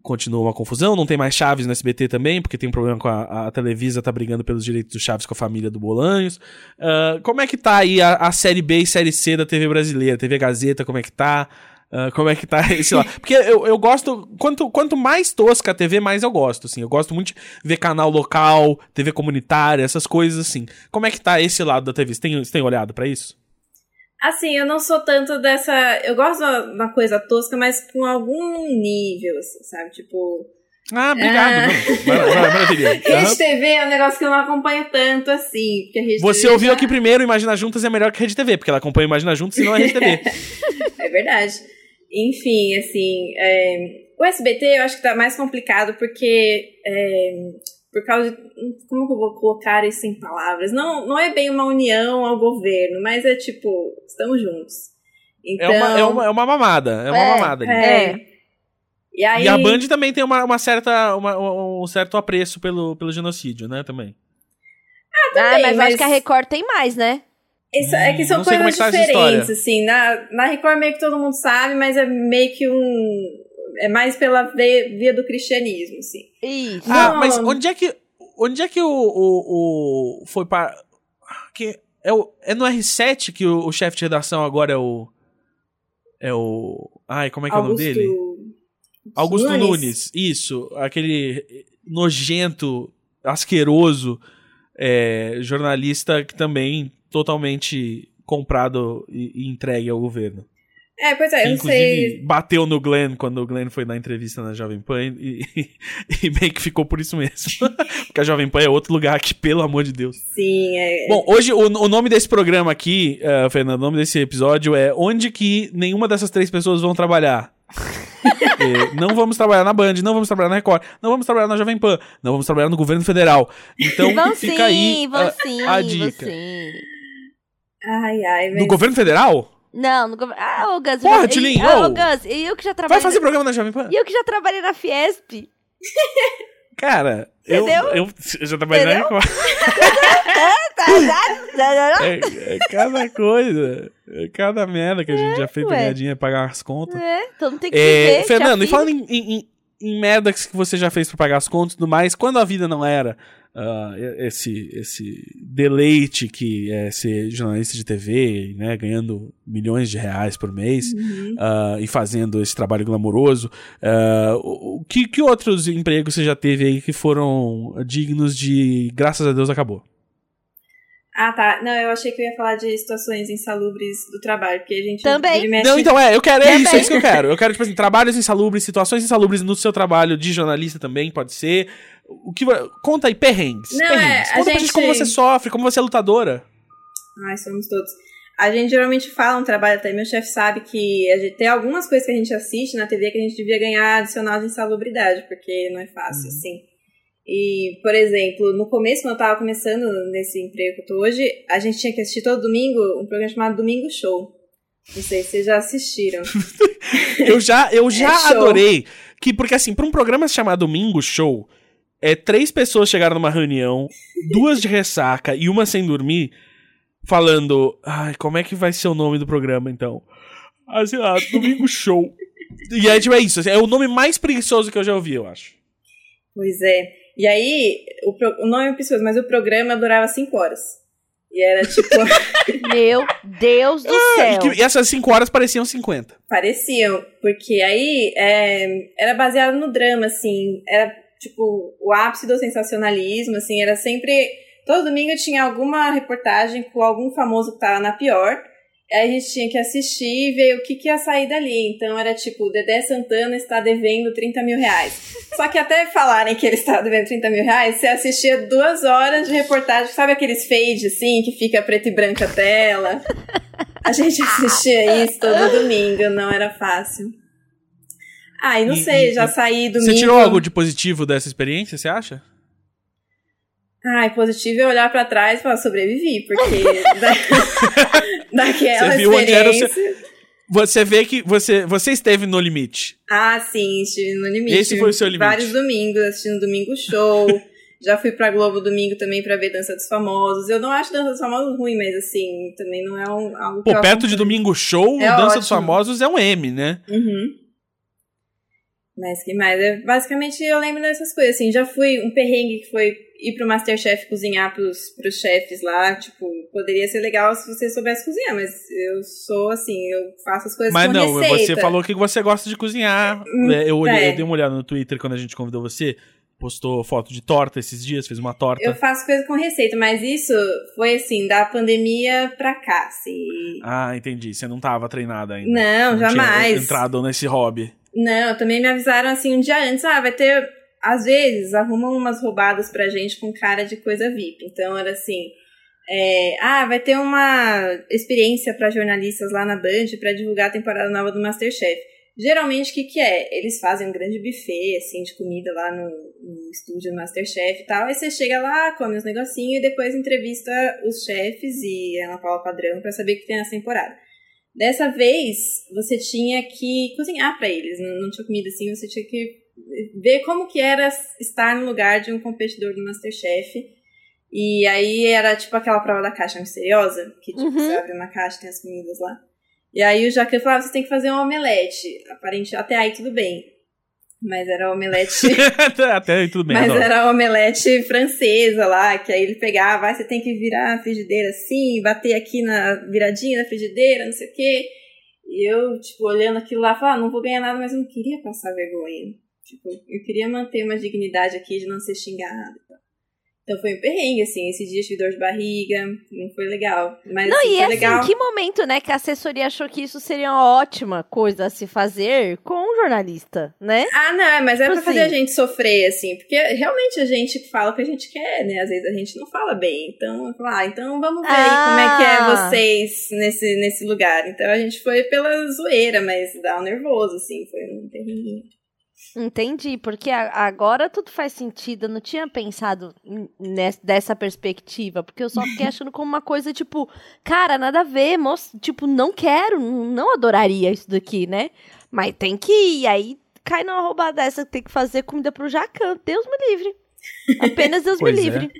continua uma confusão, não tem mais Chaves no SBT também, porque tem um problema com a, a Televisa, tá brigando pelos direitos do Chaves com a família do Bolanhos. Ah, como é que tá aí a, a série B e série C da TV brasileira? TV Gazeta, como é que tá? Ah, como é que tá esse lá? Porque eu, eu gosto. Quanto, quanto mais tosca a TV, mais eu gosto, assim. Eu gosto muito de ver canal local, TV comunitária, essas coisas assim. Como é que tá esse lado da TV? Você tem, você tem olhado pra isso? Assim, eu não sou tanto dessa. Eu gosto da, da coisa tosca, mas com algum nível, assim, sabe? Tipo. Ah, obrigado. Ah. Maravilha. Rede. TV é um negócio que eu não acompanho tanto assim. Você TV ouviu já- aqui primeiro, Imagina Juntas é melhor que Rede TV, porque ela acompanha Imagina Juntas e não é Rede TV. É verdade. Enfim, assim, é, o SBT eu acho que tá mais complicado porque é, por causa de. Como que eu vou colocar isso em palavras? Não, não é bem uma união ao governo, mas é tipo, estamos juntos. É Então, uma, é uma, é uma mamada. É uma É, mamada. ali. é. É. E aí, E a Band também tem uma, uma certa, uma- um certo apreço pelo, pelo genocídio, né? Também. Ah, também, mas, eu mas- acho que a Record tem mais, né? Isso, é que são é coisas tá diferentes, assim. Na, na Record meio que todo mundo sabe, mas é meio que um. É mais pela via, via do cristianismo, assim. Isso. Ah, Não. mas onde é que. Onde é que o. o, o foi para. Que é, o, é no R7 que o, o chefe de redação agora é o. É o. Ai, como é que é o nome dele? Augusto Nunes. Nunes. Isso. Aquele nojento, asqueroso é, jornalista que também totalmente comprado e, e entregue ao governo. É, pois é, Que, eu sei. bateu no Glenn quando o Glenn foi dar entrevista na Jovem Pan e, e meio que ficou por isso mesmo. Porque a Jovem Pan é outro lugar que, pelo amor de Deus. Sim, é. Bom, hoje o, o nome desse programa aqui, eh, Fernando, o nome desse episódio é Onde que nenhuma dessas três pessoas vão trabalhar. Eh, não vamos trabalhar na Band, não vamos trabalhar na Record, não vamos trabalhar na Jovem Pan, não vamos trabalhar no governo federal. Então vão fica sim, aí vão a- sim, a vão dica. sim. Ai, ai, mas. No governo federal? Não, no governo. Ah, ô Gus. Porra, eu- Tilin, Ah, ô. Gus, e eu que já Vai trabalhei. fazer programa na Jovem Pan? E eu que já trabalhei na Fiesp. Cara, eu, Entendeu? eu, eu já trabalhei na? Record. Tá, tá, tá, tá. É, é cada coisa. É cada merda que a gente já fez pra ué. ganhar dinheiro, pagar as contas. É, todo mundo tem que É, viver. Fernando, e falando em, em, em- em merda que você já fez pra pagar as contas e tudo mais, quando a vida não era ah, esse, esse deleite que é ser jornalista de TV, né, ganhando milhões de reais por mês Uhum. ah, e fazendo esse trabalho glamouroso, o, o- que, que outros empregos você já teve aí que foram dignos de graças a Deus acabou? Ah, tá. Não, eu achei que eu ia falar de situações insalubres do trabalho, porque a gente. Também. mexe- Não, então é, eu quero, é Também. isso, é isso que eu quero. Eu quero, tipo assim, trabalhos insalubres, situações insalubres no seu trabalho de jornalista também, pode ser. O que, conta aí, perrengues. Não, perrengues. é, conta pra gente gente- como você sofre, como você é lutadora. Ai, somos todos. A gente geralmente fala um trabalho até, meu chefe sabe que a gente, tem algumas coisas que a gente assiste na TV que a gente devia ganhar adicional de insalubridade, porque não é fácil, Uhum. assim. E, por exemplo, no começo, quando eu tava começando nesse emprego que eu tô hoje, a gente tinha que assistir todo domingo um programa chamado Domingo Show. Não sei se vocês já assistiram. eu já, eu já É adorei. Que, porque assim, pra um programa chamado Domingo Show, é três pessoas chegaram numa reunião, duas de ressaca e uma sem dormir, falando. Ai, como é que vai ser o nome do programa então? Ah, sei lá, Domingo Show. E aí, tipo, é isso. É o nome mais preguiçoso que eu já ouvi, eu acho. Pois é. E aí, o, pro- o nome é preciso, mas o programa durava cinco horas. E era tipo, Meu Deus do Ah, céu. e, que- e essas cinco horas pareciam 50. pareciam, porque aí é, era baseado no drama, assim, era tipo o ápice do sensacionalismo, assim, era sempre. Todo domingo tinha alguma reportagem com algum famoso que tava na pior. Aí a gente tinha que assistir e ver o que, que ia sair dali. Então era tipo, Dedé Santana está devendo 30 mil reais. Só que até falarem que ele estava devendo 30 mil reais, você assistia duas horas de reportagem, sabe aqueles fade assim, que fica preto e branca a tela? A gente assistia isso todo domingo, não era fácil. Ai, não E- sei, e- já saí domingo. Você tirou algo de positivo dessa experiência, você acha? Ai, positivo é olhar pra trás e falar, sobrevivi, porque da... daquela Você viu onde era o seu-. Você vê que você, você esteve no limite. Ah, sim, estive no limite. Esse foi o seu limite. Vários domingos, assistindo Domingo Show. Já fui pra Globo domingo também pra ver Dança dos Famosos. Eu não acho Dança dos Famosos ruim, mas assim, também não é um, algo que Pô, perto de. Domingo Show, É Dança ótimo. dos Famosos é um M, né? Uhum. Mas que mais? É, basicamente, eu lembro dessas coisas, assim. Já fui um perrengue que foi ir pro Masterchef cozinhar pros, pros chefes lá. Tipo, poderia ser legal se você soubesse cozinhar, mas eu sou assim, eu faço as coisas Mas com não, receita. você falou que você gosta de cozinhar. Hum, É, eu, olhei, é. eu dei uma olhada no Twitter quando a gente convidou você. Postou foto de torta esses dias, fez uma torta. Eu faço coisa com receita, mas isso foi assim, da pandemia pra cá, assim. Ah, entendi. Você não tava treinada ainda. Não, tinha jamais. entrado nesse hobby. Não, também me avisaram assim um dia antes, ah, vai ter. Às vezes arrumam umas roubadas pra gente com cara de coisa VIP. Então era assim. é, ah, vai ter uma experiência pra jornalistas lá na Band pra divulgar a temporada nova do Masterchef. Geralmente, o que, que é? Eles fazem um grande buffet, assim, de comida lá no, no estúdio do Masterchef e tal. Aí você chega lá, come os negocinhos e depois entrevista os chefes e Ana Paula Padrão pra saber o que tem nessa temporada. Dessa vez, você tinha que cozinhar pra eles. Não, não tinha comida assim, você tinha que ver como que era estar no lugar de um competidor do Masterchef. E aí era tipo aquela prova da caixa misteriosa, que tipo, Uhum. você abre uma caixa e tem as comidas lá. E aí o Jacan falava, você tem que fazer um omelete. Aparente, até aí tudo bem. Mas era omelete Até aí tudo bem. mas adoro. era a omelete francesa lá, que aí ele pegava, ah, você tem que virar a frigideira assim, bater aqui na viradinha da frigideira, não sei o quê. E eu, tipo, olhando aquilo lá, falava, ah, não vou ganhar nada, mas eu não queria passar vergonha. Tipo, eu queria manter uma dignidade aqui de não ser xingada. Então foi um perrengue, assim, esse dia eu tive dor de barriga, não foi legal. Mas Não, assim, e assim, legal. que momento, né, que a assessoria achou que isso seria uma ótima coisa a se fazer com um jornalista, né? Ah, não, mas é Tipo pra fazer assim. a gente sofrer, assim, porque realmente a gente fala o que a gente quer, né? Às vezes a gente não fala bem. Então, eu falo, ah, então vamos ver aí como é que é Ah. vocês nesse, nesse lugar. Então a gente foi pela zoeira, mas dá um nervoso, assim, foi um terrível. Entendi, porque agora tudo faz sentido. Eu não tinha pensado em- nes- dessa perspectiva, porque eu só fiquei achando como uma coisa tipo, cara, nada a ver, moço, tipo, não quero, não adoraria isso daqui, né? Mas tem que ir, aí cai numa roubada dessa, tem que fazer comida pro Jacan, Deus me livre. Apenas Deus me é. livre.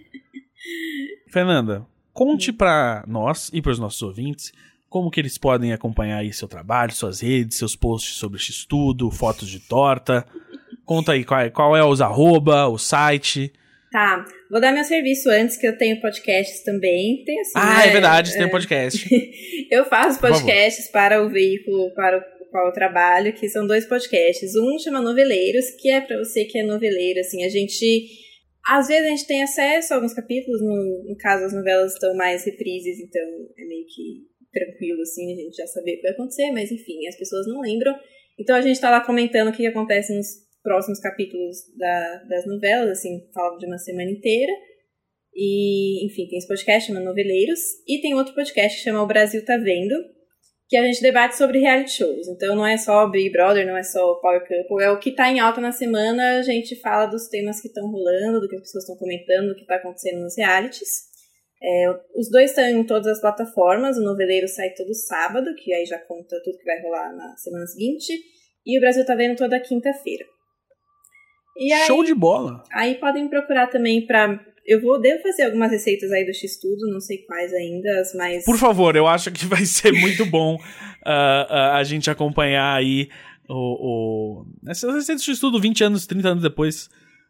Fernanda, conte pra nós e pros nossos ouvintes como que eles podem acompanhar aí seu trabalho, suas redes, seus posts sobre esse estudo, fotos de torta. Conta aí qual é, qual é os arroba, o site. Tá, vou dar meu serviço antes, que eu tenho podcasts também. Tem assim, Ah, né? é verdade, tem um podcast. Eu faço podcasts para o veículo para o qual eu trabalho, que são dois podcasts. Um chama Noveleiros, que é para você que é noveleiro, assim, a gente às vezes a gente tem acesso a alguns capítulos, no, no caso as novelas estão mais reprises, então é meio que tranquilo, assim, a gente já saber o que vai acontecer, mas enfim, as pessoas não lembram. Então a gente tá lá comentando o que acontece nos próximos capítulos da- das novelas, assim, fala de uma semana inteira. E, enfim, tem esse podcast chama Noveleiros. E tem outro podcast que chama O Brasil Tá Vendo, que a gente debate sobre reality shows. Então não é só Big Brother, não é só Power Couple, é o que tá em alta na semana, a gente fala dos temas que estão rolando, do que as pessoas estão comentando, do que tá acontecendo nos realities. É, os dois estão em todas as plataformas, o Noveleiro sai todo sábado, que aí já conta tudo que vai rolar na semana seguinte, e o Brasil tá vendo toda quinta-feira. Show de bola! Aí podem procurar também pra eu vou, devo fazer algumas receitas aí do X-Tudo, não sei quais ainda, mas... Por favor, eu acho que vai ser muito bom uh, uh, a gente acompanhar aí o, o... essas receitas do X-Tudo 20 anos, 30 anos depois,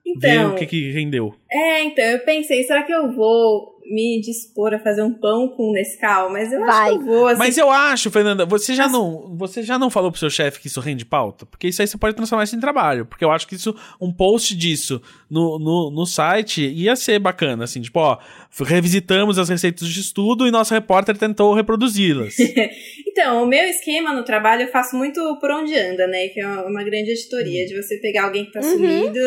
então, ver o que, que rendeu. É, então, eu pensei, será que eu vou me dispor a fazer um pão com Nescau, mas eu Vai. acho que eu vou. Assim. Mas eu acho, Fernanda, você já, não, você já não falou pro seu chefe que isso rende pauta? Porque isso aí você pode transformar isso em trabalho. Porque eu acho que isso, um post disso no, no, no site ia ser bacana, assim, tipo, ó, revisitamos as receitas de estudo e nosso repórter tentou reproduzi-las. então, o meu esquema no trabalho eu faço muito por onde anda, né? Que é uma, grande editoria, de você pegar alguém que tá uhum. sumido.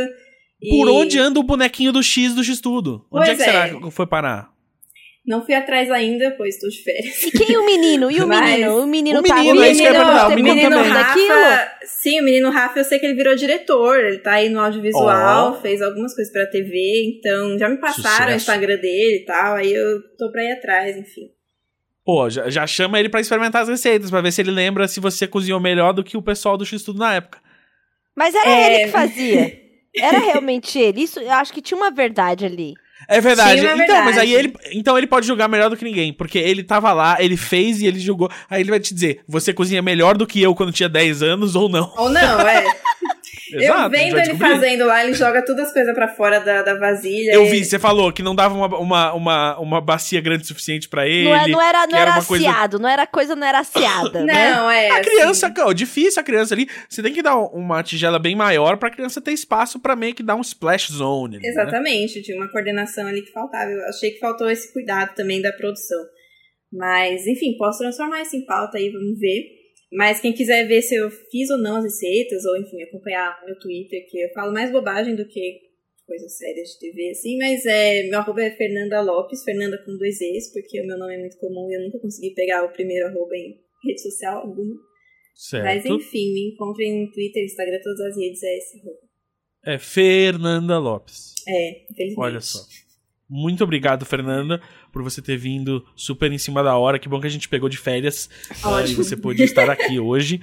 Por onde anda o bonequinho do X do X-Tudo? Onde é que é. será que foi parar? Não fui atrás ainda, pois estou de férias. E quem é o menino? E o Mas... menino? O menino o tá... Menino, o menino, é o menino, menino Rafa, Sim, o menino Rafa, eu sei que ele virou diretor. Ele tá aí no audiovisual, oh. fez algumas coisas pra TV. Então, já me passaram Sucesso. o Instagram dele e tal. Aí eu tô pra ir atrás, enfim. Pô, já, já chama ele para experimentar as receitas, para ver se ele lembra se você cozinhou melhor do que o pessoal do X-Tudo na época. Mas era é... ele que fazia. Era realmente ele. Isso, eu acho que tinha uma verdade ali. É verdade. Então, verdade. mas aí ele, então ele pode julgar melhor do que ninguém, porque ele tava lá, ele fez e ele julgou. Aí ele vai te dizer: "Você cozinha melhor do que eu quando tinha 10 anos ou não?" Ou não, é. Exato, eu vendo ele fazendo lá, ele joga todas as coisas para fora da, da vasilha. Eu e... vi, você falou que não dava uma, uma, uma, uma bacia grande o suficiente para ele. Não, é, não era, não era, era aciado, coisa... não era coisa, não era aciada. Né? Não, é. A assim... criança, ó, difícil a criança ali. Você tem que dar uma tigela bem maior pra criança ter espaço para meio que dar um splash zone. Né? Exatamente, né? tinha uma coordenação ali que faltava. Eu achei que faltou esse cuidado também da produção. Mas, enfim, posso transformar isso em pauta aí, vamos ver. Mas quem quiser ver se eu fiz ou não as receitas, ou enfim, acompanhar meu Twitter, que eu falo mais bobagem do que coisas sérias de TV, assim, mas é, meu arroba é Fernanda Lopes, Fernanda com dois E's, porque o meu nome é muito comum e eu nunca consegui pegar o primeiro arroba em rede social alguma. Certo. Mas enfim, me encontrem no Twitter, Instagram, todas as redes, é esse arroba. É Fernanda Lopes. É, infelizmente. Olha só. Muito obrigado, Fernanda, por você ter vindo super em cima da hora. Que bom que a gente pegou de férias uh, e você pôde estar aqui hoje.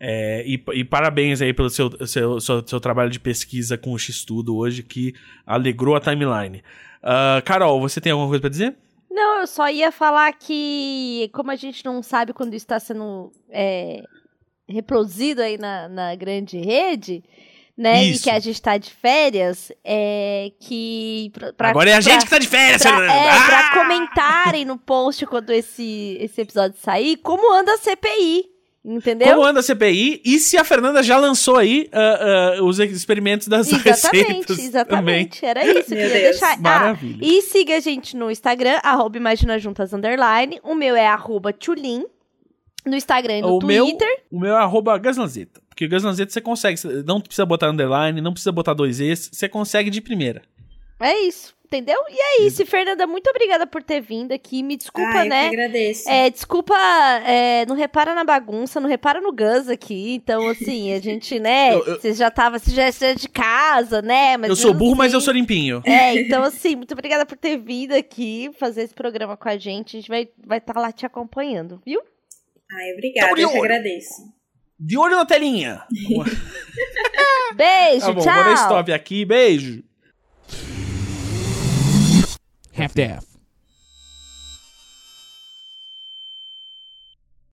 É, e, e, parabéns aí pelo seu, seu, seu, seu, trabalho de pesquisa com o X-Tudo hoje, que alegrou a timeline. Uh, Carol, você tem alguma coisa para dizer? Não, eu só ia falar que, como a gente não sabe quando está sendo é, reproduzido aí na, na grande rede, né? Isso. E que a gente tá de férias, é que. Pra, Agora é a pra, gente que tá de férias, pra, É, ah! pra comentarem no post quando esse, esse episódio sair, como anda a CPI. Entendeu? Como anda a CPI e se a Fernanda já lançou aí uh, uh, os experimentos das exatamente, receitas. Exatamente, também. era isso que eu ia deixar. Ah, Maravilha. Ah, e siga a gente no Instagram, arroba Imagina Juntas Underline. O meu é arroba Tchulin. No Instagram e no o Twitter. Meu, o meu é arroba Gaslanzeta. Porque o Gaslanzeta você consegue. Não precisa botar underline, não precisa botar dois Es. Você consegue de primeira. É isso. Entendeu? E é isso, Fernanda, muito obrigada por ter vindo aqui. Me desculpa, ah, né? Eu agradeço. É, desculpa, é, não repara na bagunça, não repara no Gus aqui. Então, assim, a gente, né? eu, eu, você já tava, você já é de casa, né? Mas eu sou burro, assim, mas eu sou limpinho. É, então, assim, muito obrigada por ter vindo aqui fazer esse programa com a gente. A gente vai estar vai tá lá te acompanhando, viu? Ai, obrigada, eu que agradeço. De olho na telinha. beijo, tá bom, tchau. Vou dar stop aqui, beijo. Half-Death.